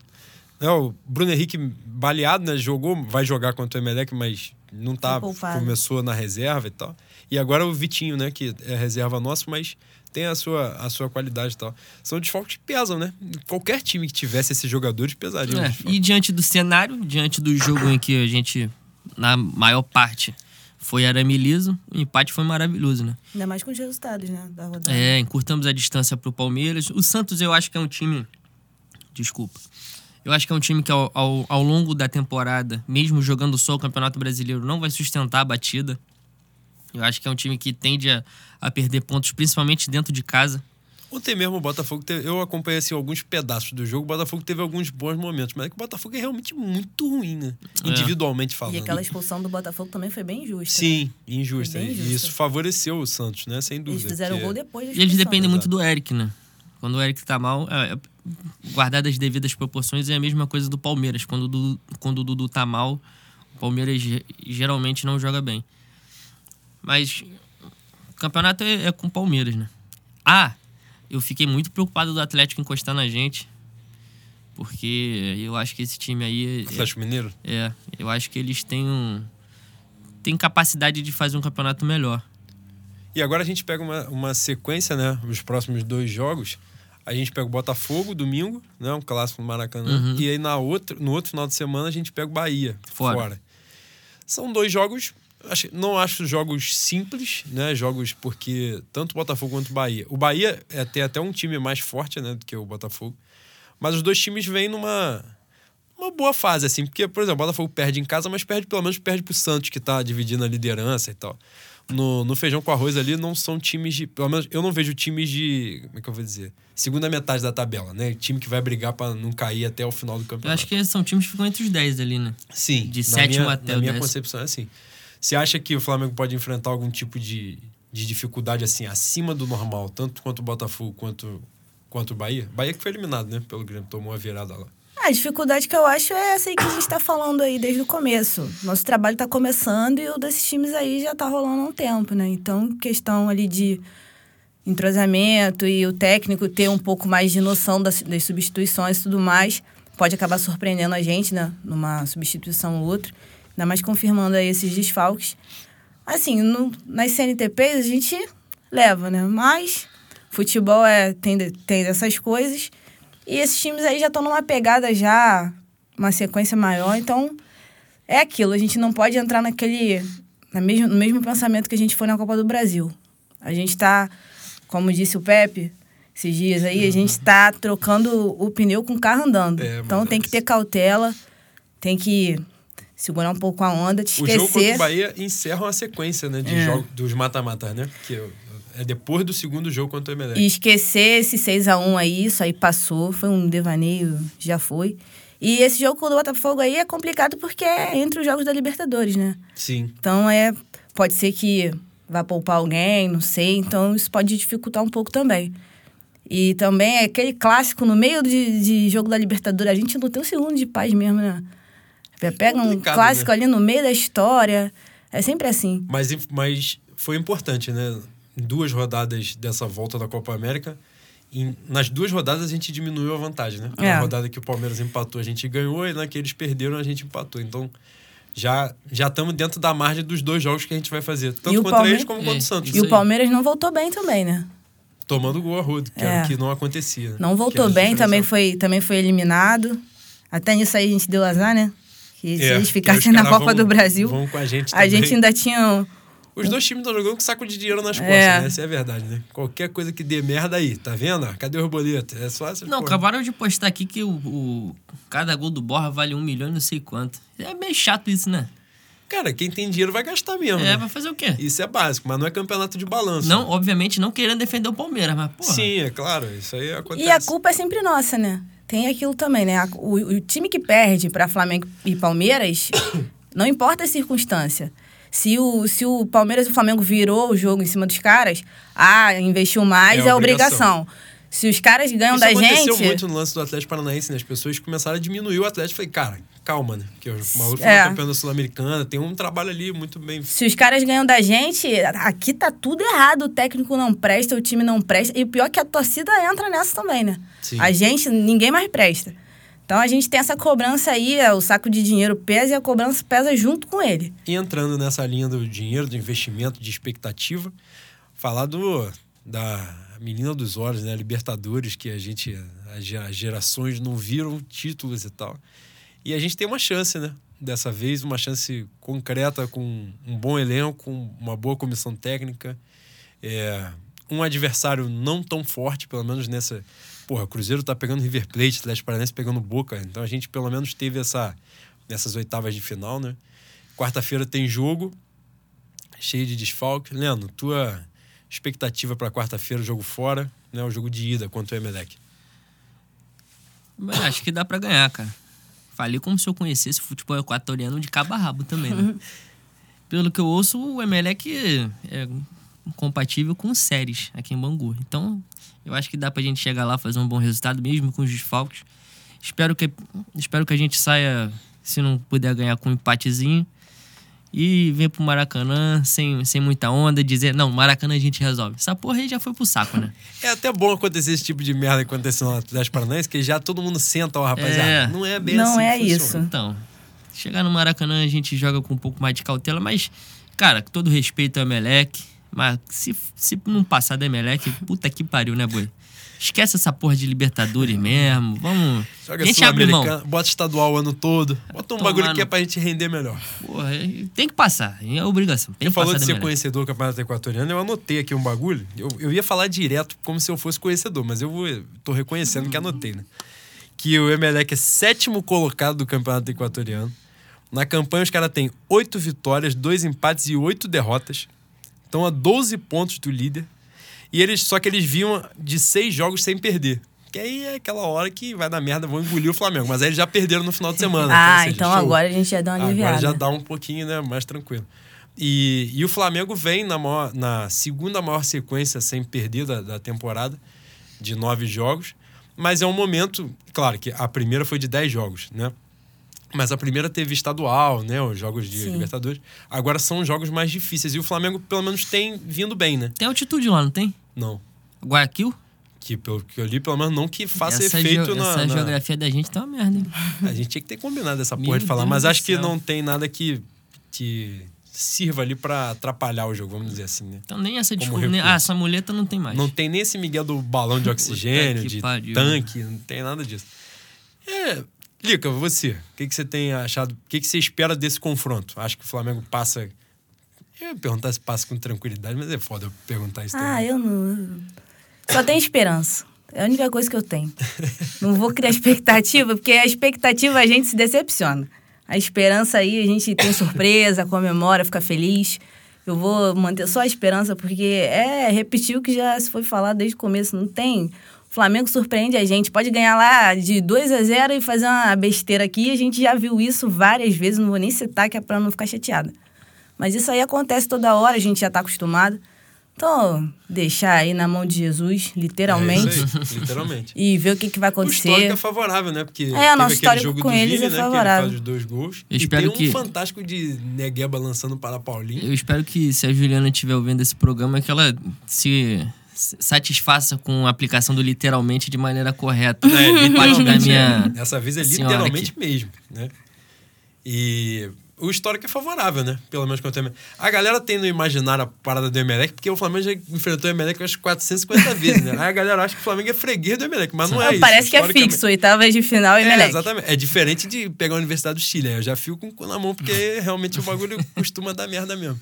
S2: né, o Bruno Henrique baleado, né, jogou, vai jogar contra o Emelec, mas não tá, começou na reserva e tal. E agora o Vitinho, né, que é reserva nosso, mas tem a sua, a sua qualidade e tal. São desfalques que pesam, né? Qualquer time que tivesse esses jogadores pesaria. É,
S1: e diante do cenário, diante do jogo em que a gente, na maior parte, foi arame liso, o empate foi maravilhoso, né?
S3: Ainda mais com os resultados, né? Da rodada.
S1: É, encurtamos a distância pro Palmeiras. O Santos, eu acho que é um time. Desculpa. Eu acho que é um time que ao, ao, ao longo da temporada, mesmo jogando só o Campeonato Brasileiro, não vai sustentar a batida. Eu acho que é um time que tende a, a perder pontos, principalmente dentro de casa.
S2: Ontem mesmo o Botafogo, teve, eu acompanhei assim, alguns pedaços do jogo, o Botafogo teve alguns bons momentos, mas é que o Botafogo é realmente muito ruim, né? É. Individualmente falando.
S3: E aquela expulsão do Botafogo também foi bem injusta.
S2: Sim, né? injusta. E isso favoreceu o Santos, né? Sem dúvida.
S3: Eles fizeram o gol depois da
S1: E eles dependem muito do Eric, né? Quando o Eric tá mal, é, é, guardado as devidas proporções, é a mesma coisa do Palmeiras. Quando o, quando o Dudu tá mal, Palmeiras ge- geralmente não joga bem. Mas o campeonato é, é com o Palmeiras, né? Ah, eu fiquei muito preocupado do Atlético encostar na gente. Porque eu acho que esse time aí. é-
S2: Atlético Mineiro?
S1: É, eu acho que eles têm um. têm capacidade de fazer um campeonato melhor.
S2: E agora a gente pega uma, uma sequência, né? Os próximos dois jogos. A gente pega o Botafogo domingo, né? Um clássico no Maracanã.
S1: Uhum.
S2: E aí na outra, no outro final de semana a gente pega o Bahia
S1: Fora.
S2: São dois jogos. Acho- não acho jogos simples, né? Jogos porque tanto o Botafogo quanto o Bahia. O Bahia é, tem até um time mais forte, né? Do que o Botafogo. Mas os dois times vêm numa uma boa fase, assim. Porque, por exemplo, o Botafogo perde em casa, mas perde pelo menos perde pro Santos, que tá dividindo a liderança e tal. No, no feijão com arroz ali não são times de. Pelo menos eu não vejo times de. Como é que eu vou dizer? Segunda metade da tabela, né? Time que vai brigar pra não cair até o final do
S1: Eu
S2: campeonato.
S1: acho que são times que ficam entre os 10 ali, né?
S2: Sim.
S1: de sétimo
S2: minha,
S1: até
S2: Na
S1: o
S2: minha
S1: décimo.
S2: concepção é assim. Você acha que o Flamengo pode enfrentar algum tipo de, de dificuldade assim, acima do normal, tanto quanto o Botafogo quanto, quanto o Bahia? Bahia que foi eliminado, né? Pelo Grêmio, tomou a virada lá.
S3: A dificuldade que eu acho é essa aí que a gente tá falando aí desde o começo. Nosso trabalho tá começando e o desses times aí já tá rolando há um tempo, né? Então, questão ali de entrosamento e o técnico ter um pouco mais de noção das, das substituições e tudo mais, pode acabar surpreendendo a gente, né? Numa substituição ou outra. Ainda mais confirmando aí esses desfalques. Assim, no, nas CNTPs a gente leva, né? Mas futebol é, tem, tem dessas coisas. E esses times aí já estão numa pegada já, uma sequência maior. Então, é aquilo. A gente não pode entrar naquele... Na mesmo, no mesmo pensamento que a gente foi na Copa do Brasil. A gente está, como disse o Pepe esses dias aí, a gente está trocando o pneu com o carro andando.
S2: É,
S3: então
S2: é
S3: tem que
S2: isso.
S3: ter cautela, tem que segurar um pouco a onda, te
S2: O jogo contra
S3: esquecer.
S2: o Bahia encerra uma sequência, né? De
S3: É.
S2: jogos dos mata-matas, né? Que é depois do segundo jogo contra o Emelec.
S3: E esquecer esse 6x1 aí, isso aí passou, foi um devaneio, já foi. E esse jogo com o Botafogo aí é complicado porque é entre os jogos da Libertadores, né?
S2: Sim.
S3: Então é. Pode ser que vá poupar alguém, não sei. Então isso pode dificultar um pouco também. E também é aquele clássico no meio de, de jogo da Libertadores. A gente não tem um segundo de paz mesmo, né? Pega um clássico
S2: né?
S3: ali no meio da história. É sempre assim.
S2: Mas, mas foi importante, né? Em duas rodadas dessa volta da Copa América, em- nas duas rodadas a gente diminuiu a vantagem, né?
S3: É.
S2: Na rodada que o Palmeiras empatou, a gente ganhou, e na que eles perderam, a gente empatou. Então, já já estamos dentro da margem dos dois jogos que a gente vai fazer. Tanto contra
S3: Palme-
S2: eles como contra o
S1: É.
S2: Santos.
S3: E
S1: Isso
S3: o
S1: aí.
S3: Palmeiras não voltou bem também, né?
S2: Tomando gol a rodo, que,
S3: É.
S2: era o que não acontecia. né?
S3: Não voltou bem, também foi, também foi eliminado. Até nisso aí a gente deu azar, né? Que se
S2: É,
S3: eles ficassem na Copa
S2: vão-
S3: do Brasil,
S2: Vão com a gente
S3: a gente ainda tinha.
S2: Os dois times estão jogando com saco de dinheiro nas costas,
S3: É.
S2: né? Essa é a verdade, né? Qualquer coisa que dê merda aí, tá vendo? Cadê o borboleta? É só essa
S1: Não,
S2: porra.
S1: acabaram de postar aqui que o, o- cada gol do Borra vale um milhão e não sei quanto. É meio chato isso, né?
S2: Cara, quem tem dinheiro vai gastar mesmo.
S1: É,
S2: né?
S1: vai fazer o quê?
S2: Isso é básico, mas não é campeonato de balanço.
S1: Não, obviamente, não querendo defender o Palmeiras, mas, porra.
S2: Sim, é claro, isso aí acontece.
S3: E a culpa é sempre nossa, né? Tem aquilo também, né? O, o time que perde para Flamengo e Palmeiras, [COUGHS] não importa a circunstância. Se o, se o Palmeiras e o Flamengo virou o jogo em cima dos caras, ah, investiu mais,
S2: É
S3: é,
S2: obrigação.
S3: obrigação. Se os caras ganham
S2: Isso
S3: da
S2: aconteceu
S3: gente.
S2: muito no lance do Atlético Paranaense, né? As pessoas começaram a diminuir o Atlético. Falei, cara, calma, né? Porque o maluco foi
S3: É.
S2: campeão da Sul-Americana, tem um trabalho ali muito bem.
S3: Se os caras ganham da gente, aqui tá tudo errado. O técnico não presta, o time não presta. E o pior é que a torcida entra nessa também, né?
S2: Sim.
S3: A gente, ninguém mais presta. Então a gente tem essa cobrança aí, é, o saco de dinheiro pesa e a cobrança pesa junto com ele.
S2: E entrando nessa linha do dinheiro, do investimento, de expectativa, falar do da menina dos olhos, né? Libertadores, que a gente, as ge- as gerações não viram títulos e tal. E a gente tem uma chance, né? Dessa vez, uma chance concreta, com um bom elenco, uma boa comissão técnica. É, um adversário não tão forte, pelo menos nessa. Porra, o Cruzeiro tá pegando River Plate, Atlético Paranaense pegando Boca. Então a gente pelo menos teve essa nessas oitavas de final, né? Quarta-feira tem jogo, cheio de desfalque. Leandro, tua expectativa para quarta-feira, jogo fora, né? O jogo de ida contra o Emelec.
S1: Acho que dá pra ganhar, cara. Falei como se eu conhecesse o futebol equatoriano de cabo a rabo também, né? [LAUGHS] Pelo que eu ouço, o Emelec é compatível com séries aqui em Bangu. Então, eu acho que dá pra gente chegar lá fazer um bom resultado, mesmo com os desfalques. Espero que, espero que a gente saia Se não puder ganhar com um empatezinho. E vem pro Maracanã sem, sem muita onda, dizer, não, Maracanã a gente resolve. Essa porra aí já foi pro saco, né? [LAUGHS]
S2: É até bom acontecer esse tipo de merda acontecendo no Atlético Paranaense, que já todo mundo senta, ó, rapaziada.
S1: É.
S2: Não é bem
S3: Não
S2: assim.
S3: é
S2: que funciona.
S3: isso.
S1: Então, chegar no Maracanã a gente joga com um pouco mais de cautela, mas, cara, com todo respeito ao Emelec, mas se, se não passar da Emelec, puta que pariu, né, boi? Esquece essa porra de Libertadores mesmo. Vamos.
S2: Joga
S1: a gente abre mão.
S2: Bota estadual o ano todo. Bota um
S1: Tomar
S2: bagulho que
S1: no-
S2: é pra gente render melhor.
S1: Porra, tem que passar. É obrigação. Tem
S2: Você
S1: que
S2: falou de ser
S1: Emelec.
S2: conhecedor do Campeonato Equatoriano, eu anotei aqui um bagulho. Eu, eu ia falar direto como se eu fosse conhecedor, mas eu vou, tô reconhecendo que anotei, né? Que o Emelec é sétimo colocado do Campeonato Equatoriano. Na campanha, os caras têm oito vitórias, dois empates e oito derrotas. Estão a 12 pontos do líder. E eles, só que eles vinham de seis jogos sem perder. Que aí é aquela hora que vai dar merda, vão engolir o Flamengo. Mas aí eles já perderam no final de semana.
S3: Ah,
S2: ou seja,
S3: então
S2: show.
S3: agora a gente já deu uma aliviada.
S2: Agora já dá um pouquinho, né? Mais tranquilo. E, e o Flamengo vem na, maior- na segunda maior sequência sem perder da, da temporada, de nove jogos. Mas é um momento, claro que a primeira foi de dez jogos, né? Mas a primeira teve estadual, né? Os jogos de
S3: Sim.
S2: Libertadores. Agora são jogos mais difíceis. E o Flamengo, pelo menos, tem vindo bem, né?
S1: Tem altitude lá, não tem?
S2: Não.
S1: Guayaquil?
S2: Que pelo que eu li, pelo menos não que faça
S1: essa
S2: efeito na,
S1: Essa
S2: na-
S1: geografia da gente tá uma merda, hein?
S2: A gente tinha que ter combinado essa
S1: Meu
S2: porra de falar,
S1: Deus
S2: mas acho que não tem nada que, que sirva ali pra atrapalhar o jogo, vamos dizer assim, né?
S1: Então nem essa desculpa. Nem... Ah, essa muleta não tem mais.
S2: Não tem nem esse Miguel do balão de oxigênio, de
S1: pariu.
S2: tanque, não tem nada disso. É, Lica, você, o que, que você tem achado? O que, que você espera desse confronto? Acho que o Flamengo passa. Eu ia perguntar se passa com tranquilidade, mas é foda eu perguntar isso
S3: Ah,
S2: também.
S3: eu não. Só tenho esperança. É a única coisa que eu tenho. Não vou criar expectativa, porque a expectativa a gente se decepciona. A esperança aí, a gente tem surpresa, comemora, fica feliz. Eu vou manter só a esperança, porque é repetir o que já se foi falado desde o começo. Não tem. O Flamengo surpreende a gente. Pode ganhar lá de 2 a 0 e fazer uma besteira aqui. A gente já viu isso várias vezes, não vou nem citar, que é pra não ficar chateada. Mas isso aí acontece toda hora, a gente já tá acostumado. Então, deixar aí na mão de Jesus, literalmente,
S2: É literalmente.
S3: e ver o que, que vai
S2: O histórico
S3: acontecer.
S2: é favorável, né? Porque
S3: É,
S2: aquele
S3: histórico
S2: jogo
S3: com
S2: do
S3: eles
S2: Vini,
S3: é
S2: né? Que ele
S3: favorável.
S2: faz os dois gols.
S1: Eu
S2: e
S1: espero
S2: tem um
S1: que-
S2: fantástico de Negueba lançando para Paulinho.
S1: Eu espero que se a Juliana estiver ouvindo esse programa, que ela se satisfaça com a aplicação do literalmente de maneira correta.
S2: É,
S1: parte da
S2: literalmente,
S1: minha.
S2: Dessa vez é literalmente mesmo, né? E o histórico é favorável, né? Pelo menos quanto a A galera tem no imaginário a parada do Emelec, porque o Flamengo já enfrentou o Emelec umas 450 vezes, né? Aí a galera acha que o Flamengo é freguês do Emelec, mas não é isso.
S3: Parece que é fixo, oitavas de final e
S2: É,
S3: Melec.
S2: exatamente. É diferente de pegar a Universidade do Chile. aí Eu já fico com o cu na mão, porque [LAUGHS] realmente o bagulho costuma dar merda mesmo.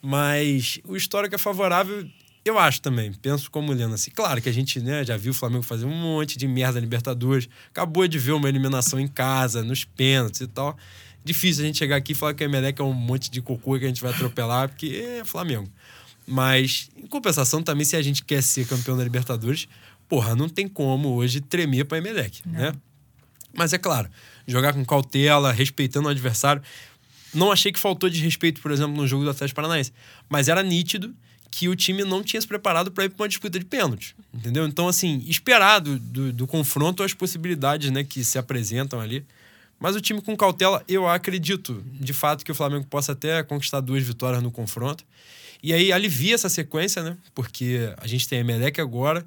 S2: Mas o histórico é favorável, eu acho também. Penso como Lena. Assim, claro que a gente né, já viu o Flamengo fazer um monte de merda na Libertadores. Acabou de ver uma eliminação em casa, nos pênaltis e tal. Difícil a gente chegar aqui e falar que o Emelec é um monte de cocô que a gente vai atropelar, porque é Flamengo. Mas, em compensação, também, se a gente quer ser campeão da Libertadores, porra, não tem como hoje tremer pra Emelec, né? Mas é claro, jogar com cautela, respeitando o adversário. Não achei que faltou de respeito, por exemplo, no jogo do Atlético Paranaense. Mas era nítido que o time não tinha se preparado para ir para uma disputa de pênaltis. Entendeu? Então, assim, esperar do, do, do confronto as possibilidades né, que se apresentam ali. Mas o time com cautela, eu acredito, de fato, que o Flamengo possa até conquistar duas vitórias no confronto. E aí alivia essa sequência, né? Porque a gente tem Emelec agora,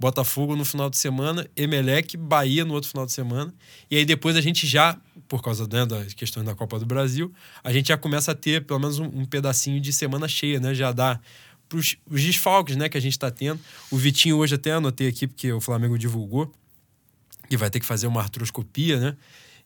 S2: Botafogo no final de semana, Emelec, Bahia no outro final de semana. E aí depois a gente já, por causa né, das questões da Copa do Brasil, a gente já começa a ter pelo menos um, um pedacinho de semana cheia, né? Já dá pros os desfalques né, que a gente está tendo. O Vitinho hoje até anotei aqui, porque o Flamengo divulgou, que vai ter que fazer uma artroscopia, né?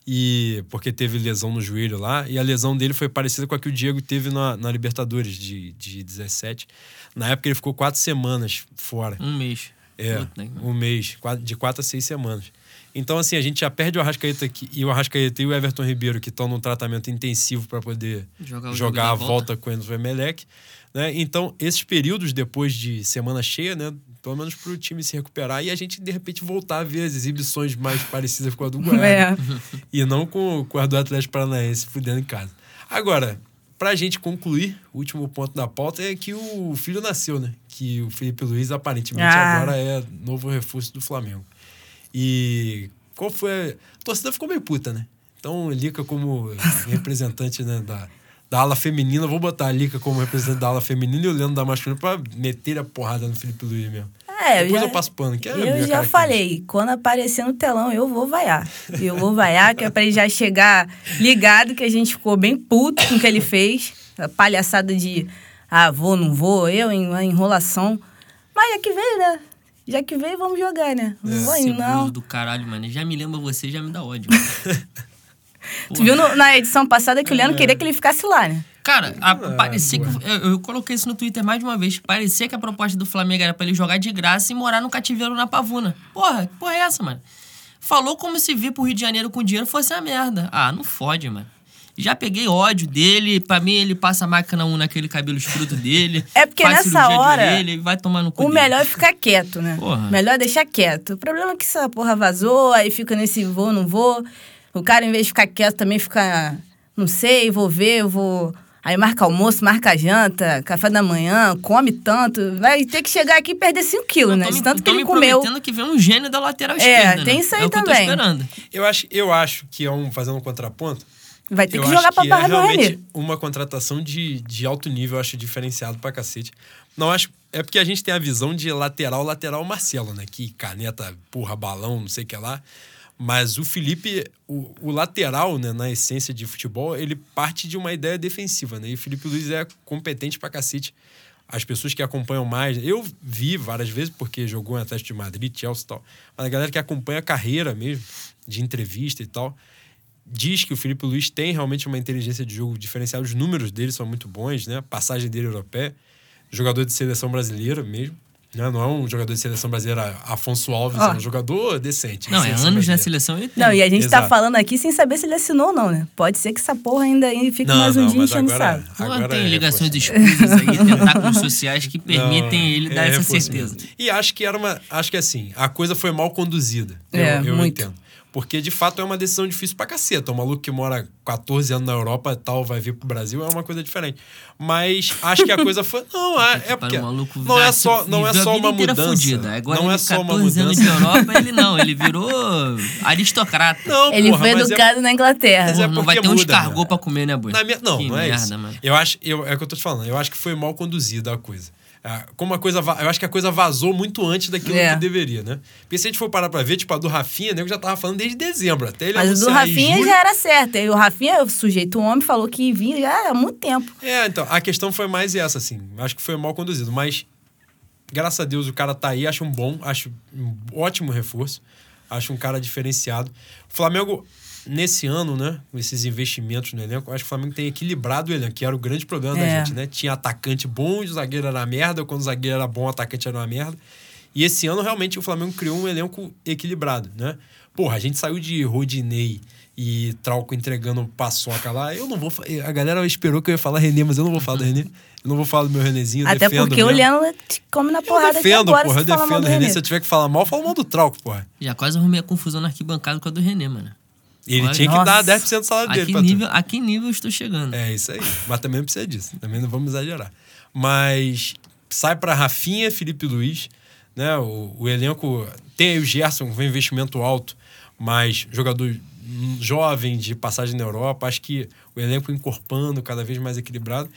S2: E porque teve lesão no joelho lá, e a lesão dele foi parecida com a que o Diego teve na, na Libertadores de, de 17. Na época ele ficou quatro semanas fora.
S1: Um mês.
S2: É,
S1: né?
S2: um mês, de quatro a seis semanas. Então, assim, a gente já perde o Arrascaeta e o Arrascaeta e o Everton Ribeiro, que estão num tratamento intensivo para poder
S1: Jogar
S2: jogar a
S1: volta.
S2: volta com o Emelec. Né? Então, esses períodos depois de semana cheia, né? Pelo menos para o time se recuperar e a gente, de repente, voltar a ver as exibições mais parecidas com a do Goiás.
S3: É. [LAUGHS]
S2: E não com, com a do Atlético Paranaense fudendo em casa. Agora, pra gente concluir, o último ponto da pauta é que o filho nasceu, né? Que o Felipe Luiz aparentemente
S3: Ah.
S2: agora é novo reforço do Flamengo. E qual foi. A... torcida ficou meio puta, né? Então, Lica como [LAUGHS] representante né, da, da ala feminina, vou botar a Lica como representante da ala feminina e o Leandro da masculina pra meter a porrada no Felipe Luiz mesmo.
S3: É,
S2: Depois
S3: já,
S2: eu passo pano, que é
S3: Eu já falei, quando aparecer no telão, eu vou vaiar. Eu vou vaiar, que é pra ele já chegar ligado, que a gente ficou bem puto com o que ele fez. A palhaçada de, ah, vou, não vou, eu, em uma enrolação. Mas já que veio, né? Já que veio, vamos jogar, né? Não vou,
S1: Ceboso
S3: não.
S1: do caralho, mano. Já me lembra você, já me dá ódio. mano. [LAUGHS]
S3: Tu viu no- na edição passada que o
S2: É.
S3: Leandro queria que ele ficasse lá, né?
S1: Cara, a-
S2: Ah,
S1: parecia que. Eu, eu coloquei isso no Twitter mais de uma vez. Parecia que a proposta do Flamengo era pra ele jogar de graça e morar no cativeiro na Pavuna. Porra, que porra é essa, mano? Falou como se vir pro Rio de Janeiro com dinheiro fosse a merda. Ah, não fode, mano. Já peguei ódio dele. Pra mim, ele passa a máquina 1 naquele cabelo escroto dele.
S3: É porque
S1: faz
S3: nessa hora,
S1: orelha vai tomar no cu
S3: O
S1: dele.
S3: melhor é ficar quieto, né?
S1: Porra.
S3: Melhor é deixar quieto. O problema é que essa porra vazou, aí fica nesse vou, não vou. O cara, em vez de ficar quieto, também fica, não sei, vou ver, eu vou. Aí marca almoço, marca janta, café da manhã, come tanto. Vai ter que chegar aqui e perder 5 quilos,
S1: Eu
S3: né? De tanto que ele
S1: me
S3: comeu.
S1: prometendo que vem um gênio da lateral
S3: É,
S1: esquerda.
S3: tem
S1: né?
S3: isso aí
S1: é
S3: também.
S1: eu tô esperando.
S2: Eu acho, eu acho que é um, fazendo um contraponto,
S3: Vai ter
S2: eu
S3: que jogar pra
S2: que
S3: barra
S2: é
S3: do
S2: realmente
S3: Renê.
S2: uma contratação de, de alto nível, eu acho diferenciado pra cacete. Não acho. É porque a gente tem a visão de lateral, lateral Marcelo, né? Que caneta, porra, balão, não sei o que lá. Mas o Felipe, o, o lateral, né, na essência de futebol, ele parte de uma ideia defensiva, né? E o Felipe Luiz é competente pra cacete. As pessoas que acompanham mais, eu vi várias vezes, porque jogou em Atlético de Madrid, Chelsea e tal. Mas a galera que acompanha a carreira mesmo, de entrevista e tal, diz que o Felipe Luiz tem realmente uma inteligência de jogo diferenciada. Os números dele são muito bons, né? A passagem dele europeia. Jogador de seleção brasileira mesmo. Né? Não é um jogador de seleção brasileira Afonso Alves,
S3: Ó.
S2: é um jogador decente. de
S1: Não, é anos na
S2: brasileira.
S1: seleção ele tem.
S3: Não, e a gente tá
S2: Exato.
S3: falando aqui sem saber se ele assinou ou não, né? Pode ser que essa porra ainda, fique
S2: Não,
S3: mais um
S2: não,
S3: dia enchendo
S2: agora-
S3: saco.
S1: Pô,
S2: Agora
S1: tem
S2: é
S1: ligações escusas aí, [LAUGHS] tentáculos sociais que permitem
S2: Não,
S1: ele
S2: é
S1: dar essa
S2: reforço
S1: certeza.
S2: mesmo. E acho que era uma. Acho que assim, a coisa foi mal conduzida.
S3: É,
S2: eu, eu
S3: muito.
S2: entendo. Porque, de fato, é uma decisão difícil pra caceta. Um maluco que mora 14 anos na Europa e tal, vai vir pro Brasil, é uma coisa diferente. Mas acho que a coisa foi. [LAUGHS] Não, é, é porque.
S1: O
S2: Não é só, não é
S1: a
S2: só uma mudança. não é só uma
S1: 14 anos
S2: mudança.
S1: Europa, ele não. Ele virou [LAUGHS] aristocrata.
S2: Não,
S3: Ele
S2: porra,
S3: foi
S2: é-
S3: educado na Inglaterra.
S2: É
S1: Pô, não vai ter um escargot
S2: né?
S1: pra comer, né, Boi?
S2: Minha- não,
S1: que
S2: não é
S1: merda,
S2: isso.
S1: mano.
S2: Eu acho, eu, é o que eu tô te falando. Eu acho que foi mal conduzida a coisa. Ah, Como a coisa, eu acho que a coisa vazou muito antes daquilo
S3: É.
S2: que deveria, né? Porque se a gente for parar pra ver, tipo, a do Rafinha, né, eu já tava falando desde dezembro. Até ele
S3: Mas o do Rafinha já era certo. E o Rafinha, o sujeito, homem, falou que vinha já há muito tempo.
S2: É, então, a questão foi mais essa, assim. Acho que foi mal conduzido. Mas, graças a Deus, o cara tá aí. Acho um bom, acho um ótimo reforço. Acho um cara diferenciado. O Flamengo, nesse ano, né, com esses investimentos no elenco, acho que o Flamengo tem equilibrado o elenco, que era o grande problema da
S3: É.
S2: gente, né? Tinha atacante bom e o zagueiro era uma merda. Quando o zagueiro era bom, o atacante era uma merda. E esse ano, realmente, o Flamengo criou um elenco equilibrado, né? Porra, a gente saiu de Rodinei e Trauco entregando paçoca lá. Eu não vou... A galera esperou que eu ia falar Renê, mas eu não vou falar do Renê. Eu não vou falar do meu Renezinho, eu
S3: Até
S2: defendo
S3: porque o
S2: mesmo.
S3: Leandro te come na
S2: Eu
S3: porrada aqui
S2: defendo,
S3: agora
S2: porra. Eu defendo
S3: do
S2: o Renê.
S3: Renê.
S2: Se eu tiver que falar mal, eu falo mal do Trauco, porra.
S1: Já quase arrumei a confusão na arquibancada com a do René, mano.
S2: Ele
S1: Olha,
S2: tinha que
S3: nossa.
S2: dar 10% do salário
S1: A
S2: dele
S1: que,
S2: pra tu.
S1: nível, a que nível eu estou chegando?
S2: É isso aí. Mas também não precisa disso. Também não vamos exagerar. Mas sai para Rafinha, Felipe Luiz, né? O, o elenco tem aí o Gerson, com investimento alto, mas jogador jovem de passagem na Europa. Acho que o elenco encorpando cada vez mais equilibrado.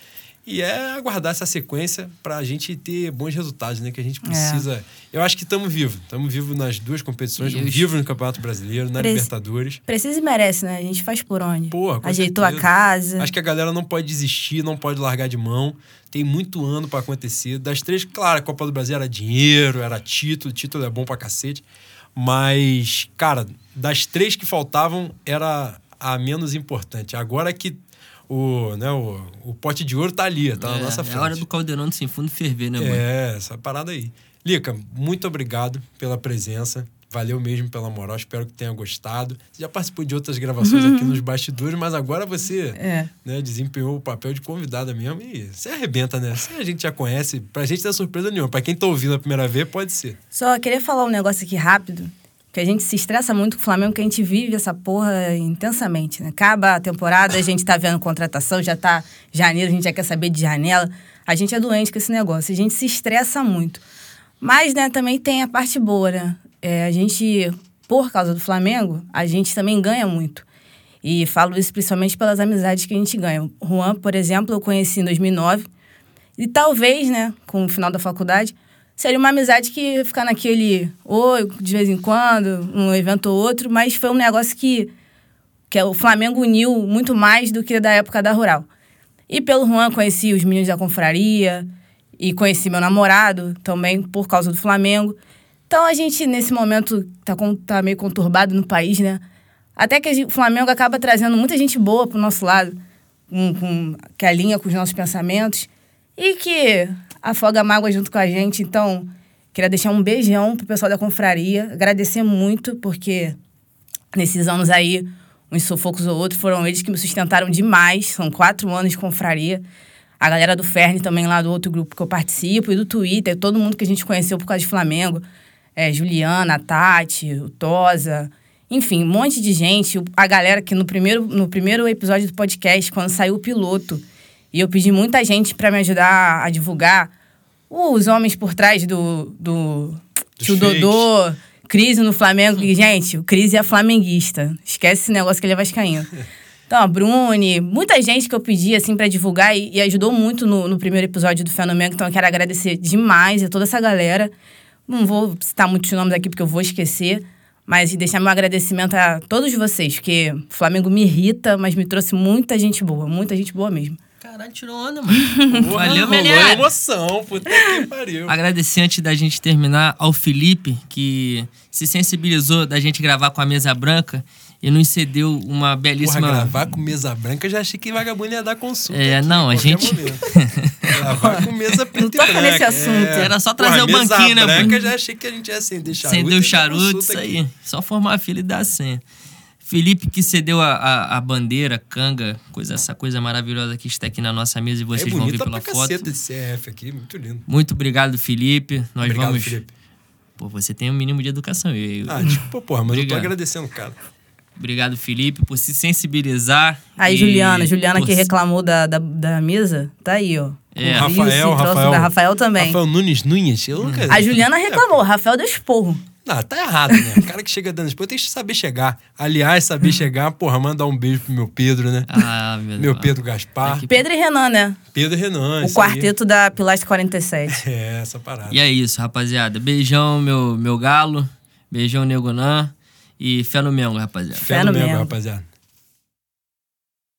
S2: E é aguardar essa sequência para a gente ter bons resultados, né? Que a
S3: É.
S2: gente precisa. Eu acho que estamos vivos. Estamos vivos nas duas competições. Vivos no Campeonato Brasileiro, na
S3: Preci-
S2: Libertadores.
S3: Precisa e merece, né? A gente faz por onde?
S2: Porra, com
S3: Ajeitou
S2: certeza.
S3: a casa.
S2: Acho que a galera não pode desistir, não pode largar de mão. Tem muito ano pra acontecer. Das três, claro, a Copa do Brasil era dinheiro, era título, título é bom pra cacete. Mas, cara, das três que faltavam, era a menos importante. Agora que o, né, o, o pote de ouro tá ali, tá na
S1: é,
S2: nossa
S1: é
S2: frente.
S1: a hora do caldeirão do sem fundo ferver, né, Boi?
S2: É, essa parada aí. Lica, muito obrigado pela presença. Valeu mesmo pela moral. Espero que tenha gostado. Você já participou de outras gravações aqui [LAUGHS] nos bastidores, mas agora você
S3: É.
S2: né, desempenhou o papel de convidada mesmo e você arrebenta, né? Você a gente já conhece, pra gente não é surpresa nenhuma. Pra quem tá ouvindo a primeira vez, pode ser.
S3: Só queria falar um negócio aqui rápido, que a gente se estressa muito com o Flamengo, que a gente vive essa porra intensamente, né? Acaba a temporada, a gente tá vendo contratação, já tá janeiro, a gente já quer saber de janela. A gente é doente com esse negócio, a gente se estressa muito. Mas, né, também tem a parte boa, né? É, a gente, por causa do Flamengo, a gente também ganha muito. E falo isso principalmente pelas amizades que a gente ganha. O Juan, por exemplo, eu conheci em 2009. E talvez, né, com o final da faculdade, seria uma amizade que ia ficar naquele oi, de vez em quando, um evento ou outro, mas foi um negócio que, que o Flamengo uniu muito mais do que da época da Rural. E pelo Juan conheci os meninos da confraria e conheci meu namorado também por causa do Flamengo. Então a gente, nesse momento, tá, com, tá meio conturbado no país, né? Até que o Flamengo acaba trazendo muita gente boa pro nosso lado, com, com, que alinha com os nossos pensamentos e que afoga a mágoa junto com a gente. Então, queria deixar um beijão pro pessoal da confraria, agradecer muito, porque nesses anos aí, uns sufocos ou outros, foram eles que me sustentaram demais. São quatro anos de confraria. A galera do Ferne também, lá do outro grupo que eu participo, e do Twitter, todo mundo que a gente conheceu por causa de Flamengo. É, Juliana, Tati, o Tosa, enfim, um monte de gente. A galera que no primeiro, no primeiro episódio do podcast, quando saiu o piloto, e eu pedi muita gente para me ajudar a divulgar os homens por trás do, do tio Dodô, crise no Flamengo. E, gente, o crise é flamenguista. Esquece esse negócio que ele é vascaíno. [LAUGHS] Então, a Bruni, muita gente que eu pedi, assim, para divulgar e, e, ajudou muito no, no primeiro episódio do Fenômeno. Então, eu quero agradecer demais a toda essa galera. Não vou citar muitos nomes aqui porque eu vou esquecer. Mas deixar meu agradecimento a todos vocês, porque o Flamengo me irrita, mas me trouxe muita gente boa, muita gente boa mesmo.
S1: Caralho, tirou onda, mano. Valeu, Melhor.
S2: emoção, puta que [LAUGHS] pariu.
S1: Agradecer antes da gente terminar ao Felipe, que se sensibilizou da gente gravar com a mesa branca e nos cedeu uma belíssima.
S2: Porra, gravar com mesa branca, eu já achei que vagabundo ia dar consulta.
S1: É, aqui, não, a gente. [LAUGHS]
S2: gravar com mesa preta
S3: Não toca nesse assunto.
S1: É. Era só trazer Porra, o banquinho, né?
S2: branca, eu já achei que a gente ia acender charuto.
S1: Acender o charuto, isso aí. Só formar a fila e dar a senha. Felipe que cedeu a, a, a, bandeira, canga, coisa, essa coisa maravilhosa que está aqui na nossa mesa e vocês
S2: é
S1: vão ver
S2: pela
S1: pra foto.
S2: esse CF aqui, muito lindo.
S1: Muito obrigado, Felipe. Nós
S2: obrigado,
S1: vamos.
S2: Felipe.
S1: Pô, você tem um mínimo de educação. Eu,
S2: ah, tipo, porra, mas obrigado. eu tô agradecendo, cara.
S1: Obrigado, Felipe, por se sensibilizar.
S3: Aí, Juliana, Juliana por... que reclamou da, da, da, mesa, tá aí, ó.
S2: É. Rafael, Rafael,
S3: Rafael também.
S2: Rafael Nunes Nunes. Eu nunca...
S3: A Juliana reclamou, Rafael deu esporro.
S2: Não, tá errado, né? O cara que chega dando esporro tem que saber chegar. Aliás, saber chegar, porra, mandar um beijo pro meu Pedro, né?
S1: Ah, meu
S2: Meu Pedro Gaspar.
S3: É Pedro e Renan, né?
S2: Pedro e Renan.
S3: O quarteto aí. da Pilastre 47. [LAUGHS]
S2: É, essa parada.
S1: E é isso, rapaziada. Beijão, meu, meu galo. Beijão, Negonã. E fé no Mengo, rapaziada.
S2: Fé, fé no Mengo, rapaziada.